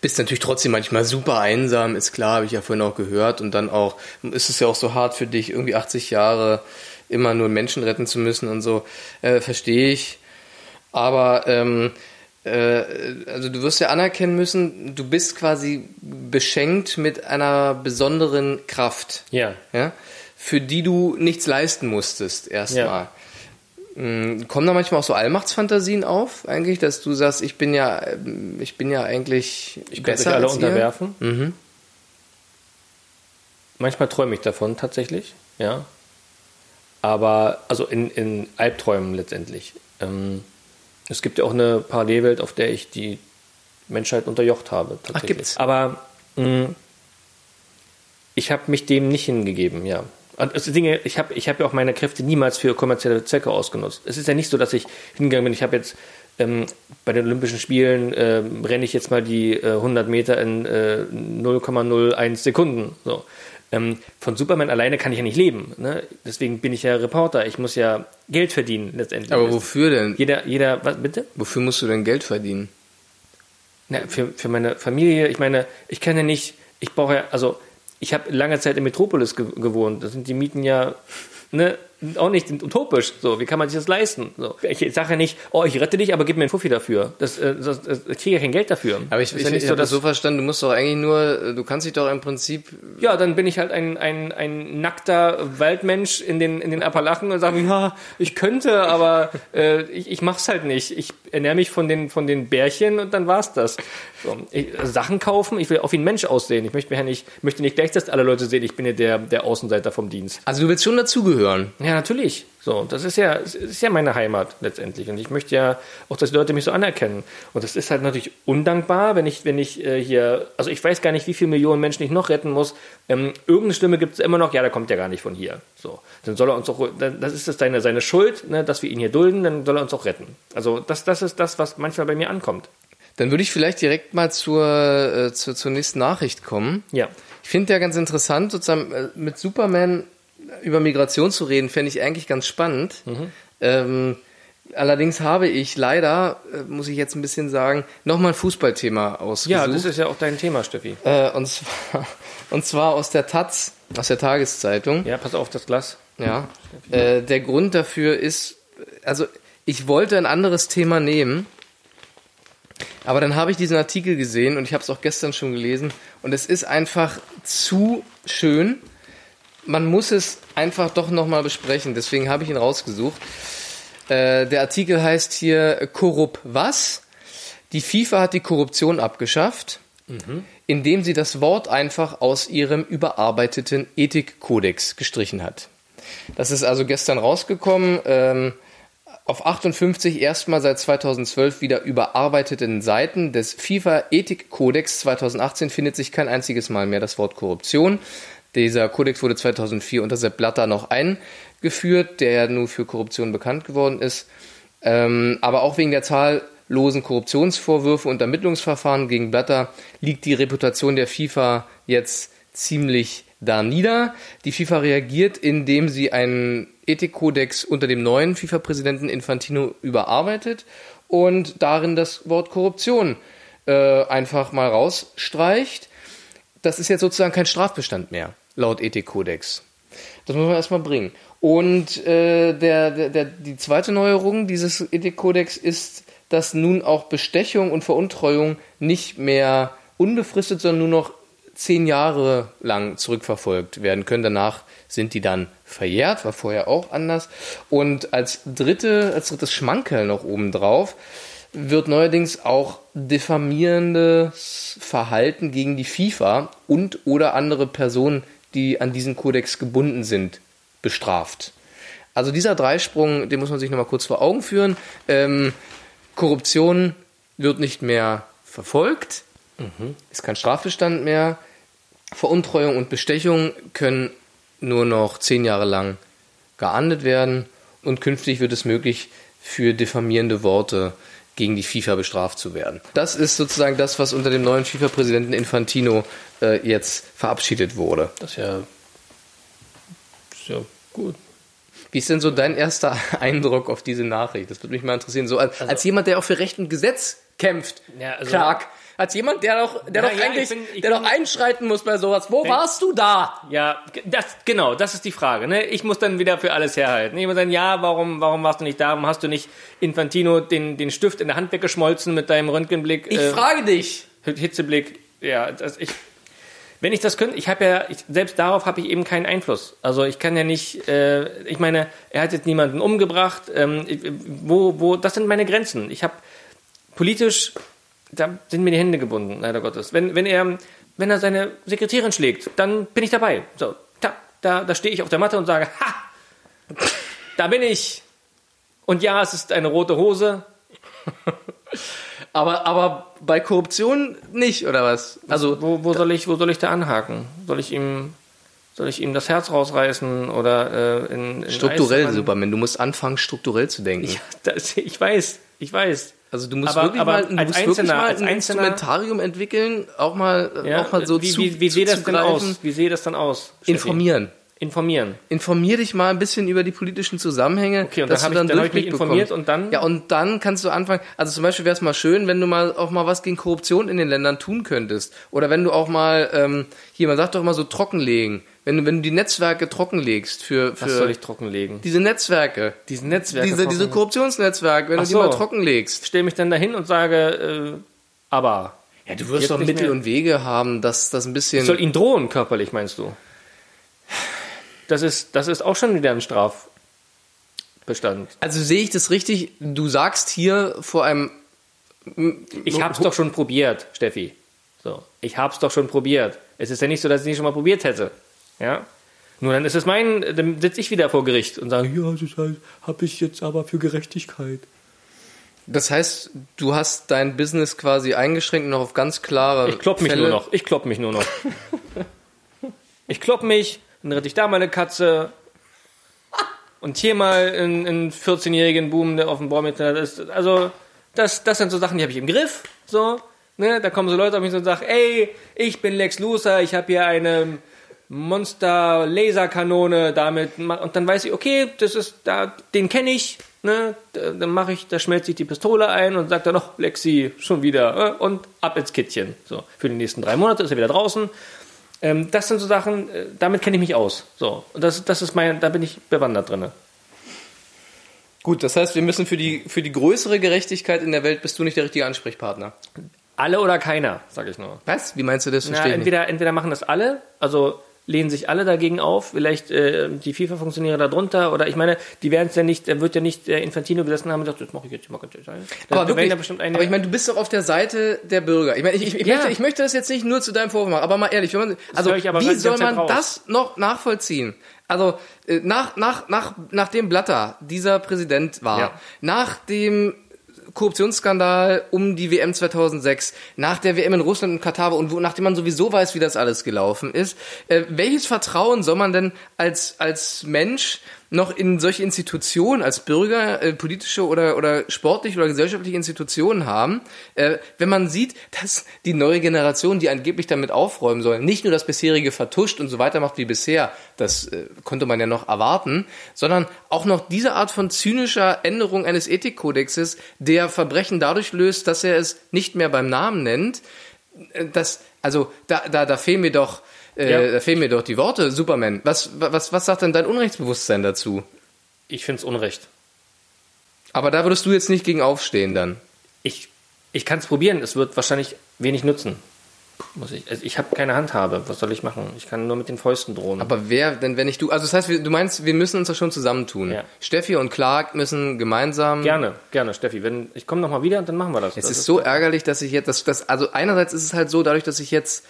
Bist natürlich trotzdem manchmal super einsam, ist klar, habe ich ja vorhin auch gehört. Und dann auch, ist es ja auch so hart für dich, irgendwie 80 Jahre immer nur Menschen retten zu müssen und so. Äh, Verstehe ich. Aber ähm, äh, also du wirst ja anerkennen müssen, du bist quasi beschenkt mit einer besonderen Kraft, ja, ja, für die du nichts leisten musstest erstmal. Mm, Kommen da manchmal auch so Allmachtsfantasien auf, eigentlich, dass du sagst, ich bin ja, ähm, ich bin ja eigentlich ich könnte besser euch alle unterwerfen. Mhm. Manchmal träume ich davon tatsächlich, ja. Aber, also in, in Albträumen letztendlich. Ähm, es gibt ja auch eine Parallelwelt, auf der ich die Menschheit unterjocht habe. Tatsächlich. gibt's? Aber mh, ich habe mich dem nicht hingegeben, ja. Das Dinge, ich habe ich hab ja auch meine Kräfte niemals für kommerzielle Zwecke ausgenutzt. Es ist ja nicht so, dass ich hingegangen bin, ich habe jetzt ähm, bei den Olympischen Spielen ähm, renne ich jetzt mal die äh, 100 Meter in äh, 0,01 Sekunden. So. Ähm, von Superman alleine kann ich ja nicht leben. Ne? Deswegen bin ich ja Reporter. Ich muss ja Geld verdienen letztendlich. Aber wofür denn? Jeder, jeder, was bitte? Wofür musst du denn Geld verdienen? Na, für, für meine Familie, ich meine, ich kann ja nicht, ich brauche ja, also ich habe lange Zeit in Metropolis ge gewohnt. Da sind die Mieten ja ne, auch nicht utopisch. So, wie kann man sich das leisten? So. Ich sage ja nicht, oh, ich rette dich, aber gib mir einen Fuffi dafür. Das, äh, das, das, ich kriege ja kein Geld dafür. Aber ich, Das ich, ja ich nicht habe so, das so verstanden, du musst doch eigentlich nur, du kannst dich doch im Prinzip Ja, dann bin ich halt ein, ein, ein nackter Waldmensch in den, in den Appalachen und sage, ja, ich könnte, aber äh, ich, ich mach's halt nicht. Ich ernähre mich von den, von den Bärchen und dann war's das. So, ich, Sachen kaufen, ich will auch wie ein Mensch aussehen. Ich möchte mir ja nicht, möchte nicht gleich, dass alle Leute sehen, ich bin ja der, der Außenseiter vom Dienst. Also du willst schon dazugehören. Ja, natürlich. So, das ist ja, das ist ja meine Heimat letztendlich. Und ich möchte ja auch, dass die Leute mich so anerkennen. Und das ist halt natürlich undankbar, wenn ich, wenn ich äh, hier, also ich weiß gar nicht, wie viele Millionen Menschen ich noch retten muss. Ähm, irgendeine Stimme gibt es immer noch, ja, der kommt ja gar nicht von hier. So, dann soll er uns auch, das ist das seine, seine Schuld, ne, dass wir ihn hier dulden, dann soll er uns auch retten. Also das, das ist das, was manchmal bei mir ankommt. Dann würde ich vielleicht direkt mal zur, äh, zur, zur nächsten Nachricht kommen. Ja. Ich finde ja ganz interessant, sozusagen äh, mit Superman über Migration zu reden, fände ich eigentlich ganz spannend. Ähm, allerdings habe ich leider, äh, muss ich jetzt ein bisschen sagen, nochmal ein Fußballthema ausgesucht. Ja, das ist ja auch dein Thema, Steffi. äh, und, zwar, (laughs) und zwar aus der Taz, aus der Tageszeitung. Ja, pass auf das Glas. Ja. Äh, der Grund dafür ist, also ich wollte ein anderes Thema nehmen, Aber dann habe ich diesen Artikel gesehen und ich habe es auch gestern schon gelesen und es ist einfach zu schön. Man muss es einfach doch nochmal besprechen, deswegen habe ich ihn rausgesucht. Äh, der Artikel heißt hier Korrup was? Die FIFA hat die Korruption abgeschafft, indem sie das Wort einfach aus ihrem überarbeiteten Ethikkodex gestrichen hat. Das ist also gestern rausgekommen. Ähm, auf 58 erstmal seit 2012 wieder überarbeiteten Seiten des FIFA-Ethikkodex 2018 findet sich kein einziges Mal mehr das Wort Korruption. Dieser Kodex wurde 2004 unter Sepp Blatter noch eingeführt, der ja nur für Korruption bekannt geworden ist. Ähm, aber auch wegen der zahllosen Korruptionsvorwürfe und Ermittlungsverfahren gegen Blatter liegt die Reputation der FIFA jetzt ziemlich da nieder. Die FIFA reagiert, indem sie einen Ethikkodex unter dem neuen FIFA-Präsidenten Infantino überarbeitet und darin das Wort Korruption äh, einfach mal rausstreicht. Das ist jetzt sozusagen kein Strafbestand mehr, laut Ethikkodex. Das muss man erstmal bringen. Und äh, der, der, der, die zweite Neuerung dieses Ethikkodex ist, dass nun auch Bestechung und Veruntreuung nicht mehr unbefristet, sondern nur noch zehn Jahre lang zurückverfolgt werden können. Danach sind die dann verjährt, war vorher auch anders. Und als dritte, als drittes Schmankerl noch obendrauf wird neuerdings auch diffamierendes Verhalten gegen die FIFA und oder andere Personen, die an diesen Kodex gebunden sind, bestraft. Also dieser Dreisprung, den muss man sich nochmal kurz vor Augen führen. Ähm, Korruption wird nicht mehr verfolgt, ist kein Strafbestand mehr. Veruntreuung und Bestechung können nur noch zehn Jahre lang geahndet werden und künftig wird es möglich, für diffamierende Worte gegen die FIFA bestraft zu werden. Das ist sozusagen das, was unter dem neuen FIFA-Präsidenten Infantino äh, jetzt verabschiedet wurde. Das ist ja, ist ja gut. Wie ist denn so dein erster (laughs) Eindruck auf diese Nachricht? Das würde mich mal interessieren. So als, als jemand, der auch für Recht und Gesetz kämpft, Ja, also- Clark, als jemand, der doch, der Na doch ja, eigentlich, ich bin- ich der doch einschreiten muss bei sowas. Wo warst du da? Ja, das, genau, das ist die Frage. Ne? Ich muss dann wieder für alles herhalten. Ich muss sagen, ja, warum, warum warst du nicht da? Warum hast du nicht Infantino den, den Stift in der Hand weggeschmolzen mit deinem Röntgenblick? Ich äh, frage dich. Hitzeblick, ja, das, ich, wenn ich das könnte, ich habe ja, ich, selbst darauf habe ich eben keinen Einfluss. Also ich kann ja nicht, äh, ich meine, er hat jetzt niemanden umgebracht, ähm, ich, wo, wo, das sind meine Grenzen. Ich habe politisch, da sind mir die Hände gebunden, leider Gottes. Wenn, wenn er, wenn er seine Sekretärin schlägt, dann bin ich dabei. So, da, da, da stehe ich auf der Matte und sage, ha, da bin ich. Und ja, es ist eine rote Hose. Aber, aber bei Korruption nicht, oder was? Also, Wo, wo soll ich, wo soll ich da anhaken? Soll ich ihm, soll ich ihm das Herz rausreißen oder äh, in, in strukturell, Eismann- Superman. Du musst anfangen, strukturell zu denken. Ja, das, ich weiß, ich weiß. Also du musst Aber- wirklich aber mal, du als musst wirklich Einzelner- mal als ein Einzelner- Instrumentarium entwickeln, auch mal, äh, Ja, auch mal so wie, zu, wie, wie sehe das denn aus? Wie sehe das dann aus? Steffi? Informieren. Informieren. Informier dich mal ein bisschen über die politischen Zusammenhänge, Okay, und dass dann du ich, dann ich mich Durchblick informiert bekommst. und dann. Ja, und dann kannst du anfangen, also zum Beispiel wäre es mal schön, wenn du mal auch mal was gegen Korruption in den Ländern tun könntest. Oder wenn du auch mal, ähm, hier, man sagt doch immer so trockenlegen. Wenn, du- wenn du die Netzwerke trockenlegst für, für was soll ich trockenlegen? diese Netzwerke, Diesen Netzwerk. diese, diese Korruptionsnetzwerke, wenn Ach du die so. mal trockenlegst. stelle mich dann dahin und sage, äh, aber. Ja, du wirst doch Mittel mehr. und Wege haben, dass das ein bisschen. Ich soll ihn drohen, körperlich, meinst du? Das ist, das ist auch schon wieder ein Strafbestand. Also sehe ich das richtig? Du sagst hier vor einem. Ich hab's doch schon probiert, Steffi. So, ich hab's doch schon probiert. Es ist ja nicht so, dass ich nicht schon mal probiert hätte. Ja? Nur dann ist es mein, dann sitze ich wieder vor Gericht und sage, ja, das heißt, habe ich jetzt aber für Gerechtigkeit. Das heißt, du hast dein Business quasi eingeschränkt noch auf ganz klare. Ich klopp mich Fälle. nur noch. Ich klopp mich nur noch. (laughs) ich klopp mich, dann rette ich da meine Katze. Und hier mal einen, einen 14-jährigen Buben, der auf dem Baum ist. Also, das, das sind so Sachen, die habe ich im Griff. So, ne? Da kommen so Leute auf mich und sagen, ey, ich bin Lex Luthor, ich habe hier eine Monster-Laserkanone damit. ma- Und dann weiß ich, okay, das ist, da, den kenne ich. Ne? Da- Dann mache ich, da schmelze ich die Pistole ein und sage dann noch, Lexi, schon wieder. äh, Und ab ins Kittchen. So, für die nächsten drei Monate ist er wieder draußen. Ähm, das sind so Sachen, äh, damit kenne ich mich aus. So, und das, das ist mein, da bin ich bewandert drin. Gut, das heißt, wir müssen für die, für die größere Gerechtigkeit in der Welt bist du nicht der richtige Ansprechpartner. Alle oder keiner, sag ich nur. Was? Wie meinst du das? Na, entweder, entweder machen das alle, also lehnen sich alle dagegen auf, vielleicht äh, die FIFA-Funktionäre darunter, oder ich meine, die werden es ja nicht, wird ja nicht der Infantino gesessen haben und sagt, das mache ich jetzt mal ganz Aber, wirklich, aber ich meine, du bist doch auf der Seite der Bürger. Ich meine, ich, ich, ich, Ja. möchte, ich möchte das jetzt nicht nur zu deinem Vorwurf machen, aber mal ehrlich, wenn man, also ich wie soll man raus. das noch nachvollziehen? Also äh, nach, nach, nach, nachdem Blatter dieser Präsident war, Ja. nach dem Korruptionsskandal um die WM 2006, nach der WM in Russland und Katar und wo, nachdem man sowieso weiß, wie das alles gelaufen ist, äh, welches Vertrauen soll man denn als, als Mensch noch in solche Institutionen als Bürger, äh, politische oder, oder sportliche oder gesellschaftliche Institutionen haben, äh, wenn man sieht, dass die neue Generation, die angeblich damit aufräumen soll, nicht nur das bisherige vertuscht und so weitermacht wie bisher, das äh, konnte man ja noch erwarten, sondern auch noch diese Art von zynischer Änderung eines Ethikkodexes, der Verbrechen dadurch löst, dass er es nicht mehr beim Namen nennt, äh, das, also da, da, da fehlen mir doch, äh, Ja. da fehlen mir doch die Worte, Superman. Was, was, was sagt denn dein Unrechtsbewusstsein dazu? ich finde es Unrecht. Aber da würdest du jetzt nicht gegen aufstehen dann. Ich, ich kann es probieren, es wird wahrscheinlich wenig nutzen. Muss ich, also ich habe keine Handhabe, was soll ich machen? Ich kann nur mit den Fäusten drohen. Aber wer denn, wenn nicht du? Also das heißt, du meinst, wir müssen uns da schon zusammentun. Ja. Steffi und Clark müssen gemeinsam. gerne, gerne, Steffi. Wenn, ich komme nochmal wieder und dann machen wir das. Es das ist so ärgerlich, dass ich jetzt, das, das, also einerseits ist es halt so, dadurch, dass ich jetzt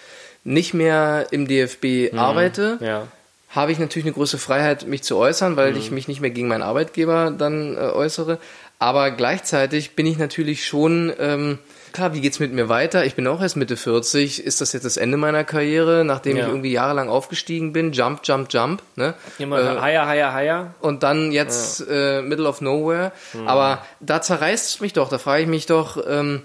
nicht mehr im DFB arbeite, Mhm. Ja. habe ich natürlich eine große Freiheit, mich zu äußern, weil ich mich nicht mehr gegen meinen Arbeitgeber dann äh, äußere. Aber gleichzeitig bin ich natürlich schon, ähm, klar, wie geht's mit mir weiter? Ich bin auch erst Mitte 40. Ist das jetzt das Ende meiner Karriere, nachdem Ja. ich irgendwie jahrelang aufgestiegen bin? Jump, jump, jump. Ne? Immer Äh, Haier, Haier, Haier. und dann jetzt äh, Middle of Nowhere. Aber da zerreißt es mich doch. Da frage ich mich doch, ähm,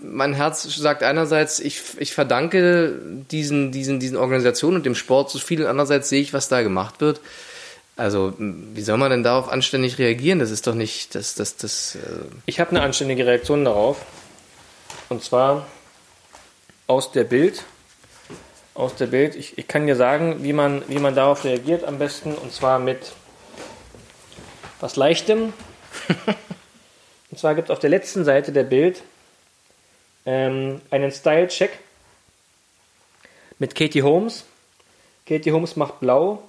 mein Herz sagt einerseits, ich, ich verdanke diesen, diesen, diesen Organisationen und dem Sport so viel, andererseits sehe ich, was da gemacht wird. Also, wie soll man denn darauf anständig reagieren? Das ist doch nicht, das, das, das, äh, Ich habe eine anständige Reaktion darauf. Und zwar aus der Bild. Aus der Bild. Ich, ich kann dir sagen, wie man, wie man darauf reagiert am besten. Und zwar mit was Leichtem. (laughs) und zwar gibt es auf der letzten Seite der Bild ähm, einen Style-Check mit Katie Holmes. Katie Holmes macht blau.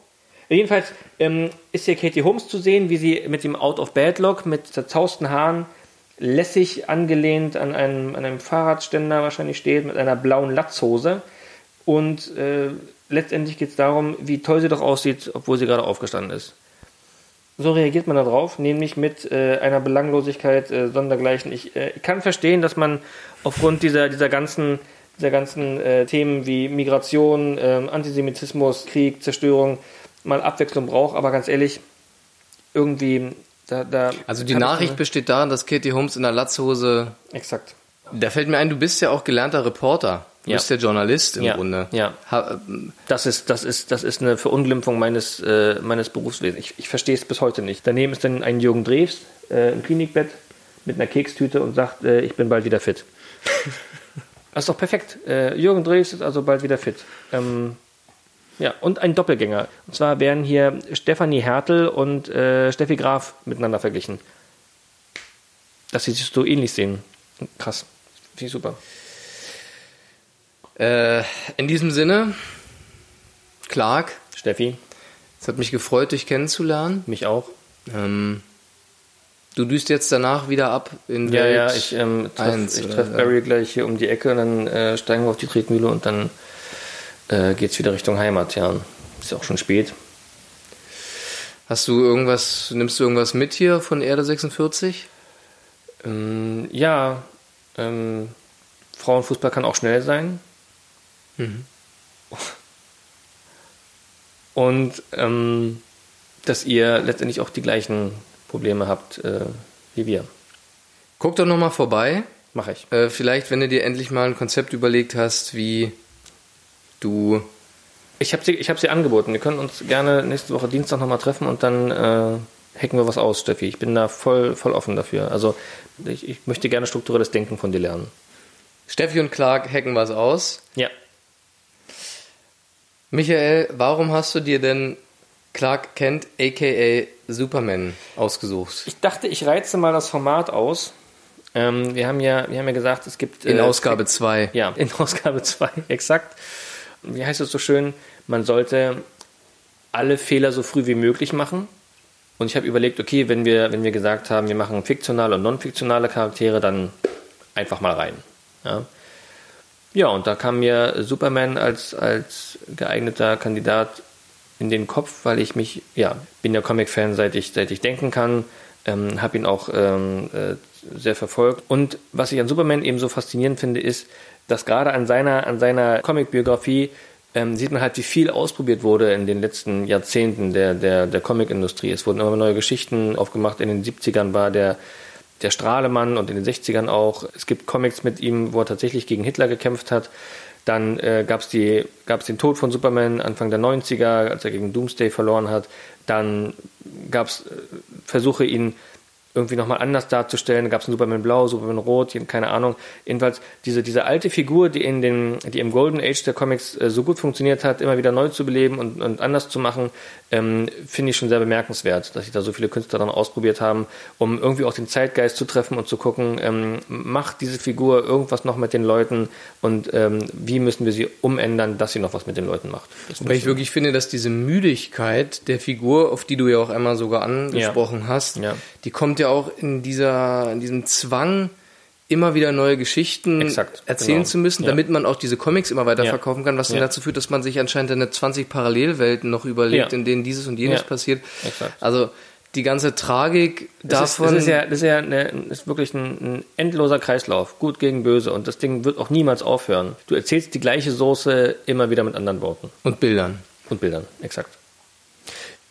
Jedenfalls ähm, ist hier Katie Holmes zu sehen, wie sie mit dem Out of Bad Look, mit zerzausten Haaren, lässig angelehnt an einem, an einem Fahrradständer wahrscheinlich steht, mit einer blauen Latzhose. Und äh, letztendlich geht es darum, wie toll sie doch aussieht, obwohl sie gerade aufgestanden ist. So reagiert man darauf, nämlich mit äh, einer Belanglosigkeit äh, sondergleichen. Ich, äh, kann verstehen, dass man aufgrund dieser, dieser ganzen, dieser ganzen äh, Themen wie Migration, ähm, Antisemitismus, Krieg, Zerstörung mal Abwechslung braucht, aber ganz ehrlich, irgendwie da, da also die Nachricht besteht darin, dass Katie Holmes in der Latzhose, exakt. Da fällt mir ein, du bist ja auch gelernter Reporter. Du Ja. bist ja Journalist im Ja, Grunde. ja. Das ist, das ist, das ist eine Verunglimpfung meines, äh, meines Berufswesens. Ich, ich verstehe es bis heute nicht. Daneben ist dann ein Jürgen Drews äh, im Klinikbett mit einer Kekstüte und sagt, äh, ich bin bald wieder fit. (laughs) das ist doch perfekt. Äh, Jürgen Drews ist also bald wieder fit. Ähm, ja, und ein Doppelgänger. Und zwar werden hier Stefanie Hertel und äh, Steffi Graf miteinander verglichen. Dass sie sich so ähnlich sehen. Krass. Finde ich super. äh, in diesem Sinne, Clark, Steffi, es hat mich gefreut, dich kennenzulernen. mich auch. Ähm, du düst jetzt danach wieder ab in Ja, Welt ja, ich, ähm, treff, treffe Barry gleich hier um die Ecke und dann äh, steigen wir auf die Tretmühle und dann äh, geht's wieder Richtung Heimat, ja. Ist ja auch schon spät. Hast du irgendwas, nimmst du irgendwas mit hier von Erde 46? Ähm, ja, ähm, Frauenfußball kann auch schnell sein. Mhm. Und ähm, dass ihr letztendlich auch die gleichen Probleme habt äh, wie wir. Guck doch nochmal vorbei. Mache ich. Äh, vielleicht, wenn du dir endlich mal ein Konzept überlegt hast, wie du. Ich habe sie, ich hab sie angeboten. Wir können uns gerne nächste Woche Dienstag nochmal treffen und dann äh, hacken wir was aus, Steffi. Ich bin da voll, voll offen dafür. Also ich, ich möchte gerne strukturelles Denken von dir lernen. Steffi und Clark hacken was aus. Ja. Michael, warum hast du dir denn Clark Kent, aka Superman, ausgesucht. Ich dachte, ich reize mal das Format aus. Ähm, wir, haben ja, wir haben ja gesagt, es gibt. In äh, Ausgabe 2. Ja, in (laughs) Ausgabe 2, exakt. Wie heißt es so schön? Man sollte alle Fehler so früh wie möglich machen. Und ich habe überlegt, okay, wenn wir, wenn wir gesagt haben, wir machen fiktionale und non-fiktionale Charaktere, dann einfach mal rein. Ja, ja und da kam mir Superman als, als geeigneter Kandidat in den Kopf, weil ich mich, ja, bin ja Comic-Fan, seit ich, seit ich denken kann, ähm, habe ihn auch ähm, äh, sehr verfolgt. Und was ich an Superman eben so faszinierend finde, ist, dass gerade an seiner, an seiner Comic-Biografie ähm, sieht man halt, wie viel ausprobiert wurde in den letzten Jahrzehnten der, der, der Comic-Industrie. Es wurden immer neue Geschichten aufgemacht. In den 70ern war der, der Strahlemann und in den 60ern auch. Es gibt Comics mit ihm, wo er tatsächlich gegen Hitler gekämpft hat. Dann äh, gab es den Tod von Superman Anfang der 90er, als er gegen Doomsday verloren hat. Dann gab es äh, Versuche, ihn irgendwie nochmal anders darzustellen. Da gab es einen Superman Blau, Superman Rot, keine Ahnung. Jedenfalls diese, diese alte Figur, die in den, die im Golden Age der Comics äh, so gut funktioniert hat, immer wieder neu zu beleben und, und anders zu machen, ähm, finde ich schon sehr bemerkenswert, dass sich da so viele Künstler dann ausprobiert haben, um irgendwie auch den Zeitgeist zu treffen und zu gucken, ähm, macht diese Figur irgendwas noch mit den Leuten und ähm, wie müssen wir sie umändern, dass sie noch was mit den Leuten macht. Das Wobei ich wirklich finde, dass diese Müdigkeit der Figur, auf die du ja auch einmal sogar angesprochen hast, Ja. die kommt ja auch in dieser, in diesem Zwang, immer wieder neue Geschichten Exakt, erzählen genau. zu müssen, Ja. damit man auch diese Comics immer weiter Ja. verkaufen kann, was dann Ja. dazu führt, dass man sich anscheinend eine 20 Parallelwelten noch überlegt, Ja. in denen dieses und jenes Ja. passiert. Exakt. Also die ganze Tragik Das ist, davon. das ist ja, das ist ja eine, ist wirklich ein, ein endloser Kreislauf. Gut gegen böse. Und das Ding wird auch niemals aufhören. Du erzählst die gleiche Soße immer wieder mit anderen Worten und Bildern. und Bildern. Exakt.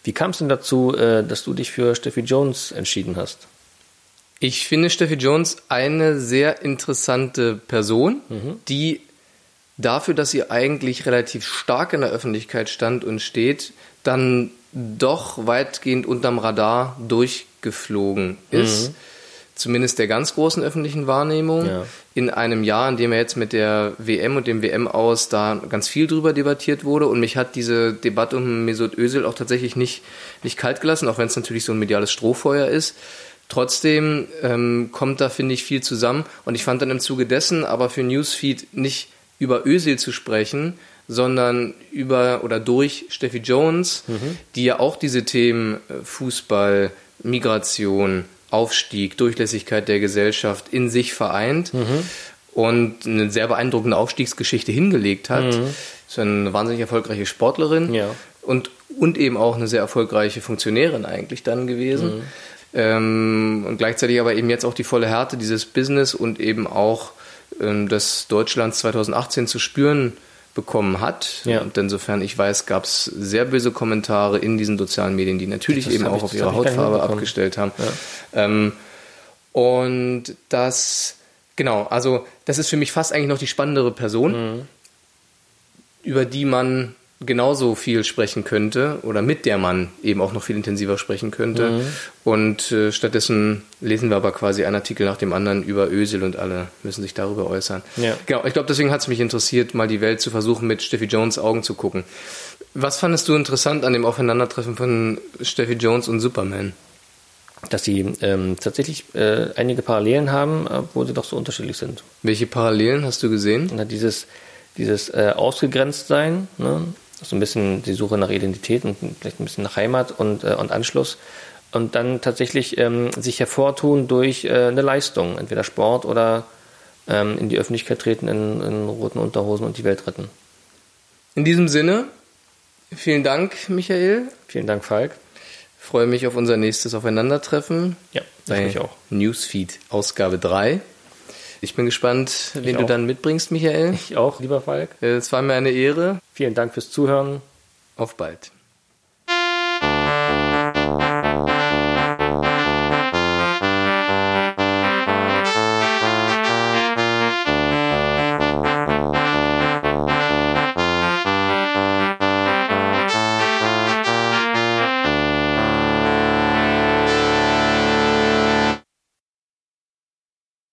Wie kam es denn dazu, äh, dass du dich für Steffi Jones entschieden hast? Ich finde Steffi Jones eine sehr interessante Person, Mhm. die dafür, dass sie eigentlich relativ stark in der Öffentlichkeit stand und steht, dann doch weitgehend unterm Radar durchgeflogen ist. Zumindest der ganz großen öffentlichen Wahrnehmung. Mhm. Ja. In einem Jahr, in dem er jetzt mit der WM und dem WM aus da ganz viel drüber debattiert wurde. Und mich hat diese Debatte um Mesut Özil auch tatsächlich nicht, nicht kalt gelassen, auch wenn es natürlich so ein mediales Strohfeuer ist. Trotzdem ähm, kommt da, finde ich, viel zusammen. Und ich fand dann im Zuge dessen aber für Newsfeed nicht über Özil zu sprechen, sondern über oder durch Steffi Jones, die ja auch diese Themen äh, Fußball, Migration, Aufstieg, Durchlässigkeit der Gesellschaft in sich vereint und eine sehr beeindruckende Aufstiegsgeschichte hingelegt hat. Ist eine wahnsinnig erfolgreiche Sportlerin Ja. und, und eben auch eine sehr erfolgreiche Funktionärin eigentlich dann gewesen. Ähm, und gleichzeitig aber eben jetzt auch die volle Härte dieses Business und eben auch ähm, das Deutschland 2018 zu spüren bekommen hat. Ja. Und insofern ich weiß, gab es sehr böse Kommentare in diesen sozialen Medien, die natürlich Das eben auch ich- auf ihre Hautfarbe abgestellt haben. Ähm, und das, genau, also das ist für mich fast eigentlich noch die spannendere Person, Mhm. über die man genauso viel sprechen könnte oder mit der man eben auch noch viel intensiver sprechen könnte. Mhm. Und äh, stattdessen lesen wir aber quasi einen Artikel nach dem anderen über Ösel und alle müssen sich darüber äußern. Ja. Genau, ich glaube, deswegen hat es mich interessiert, mal die Welt zu versuchen, mit Steffi Jones Augen zu gucken. Was fandest du interessant an dem Aufeinandertreffen von Steffi Jones und Superman? Dass sie ähm, tatsächlich äh, einige Parallelen haben, obwohl sie doch so unterschiedlich sind. Welche Parallelen hast du gesehen? Hat dieses, dieses äh, Ausgegrenzt-Sein, ne? So ein bisschen die Suche nach Identität und vielleicht ein bisschen nach Heimat und, äh, und Anschluss. Und dann tatsächlich ähm, sich hervortun durch äh, eine Leistung, entweder Sport oder ähm, in die Öffentlichkeit treten in, in roten Unterhosen und die Welt retten. In diesem Sinne, vielen Dank, Michael. Vielen Dank, Falk. Freue mich auf unser nächstes Aufeinandertreffen. Ja, bei mich auch. Newsfeed Ausgabe 3. Ich bin gespannt, wen du dann mitbringst, Michael. Ich auch, lieber Falk. Äh, Es war mir eine Ehre. Vielen Dank fürs Zuhören. Auf bald.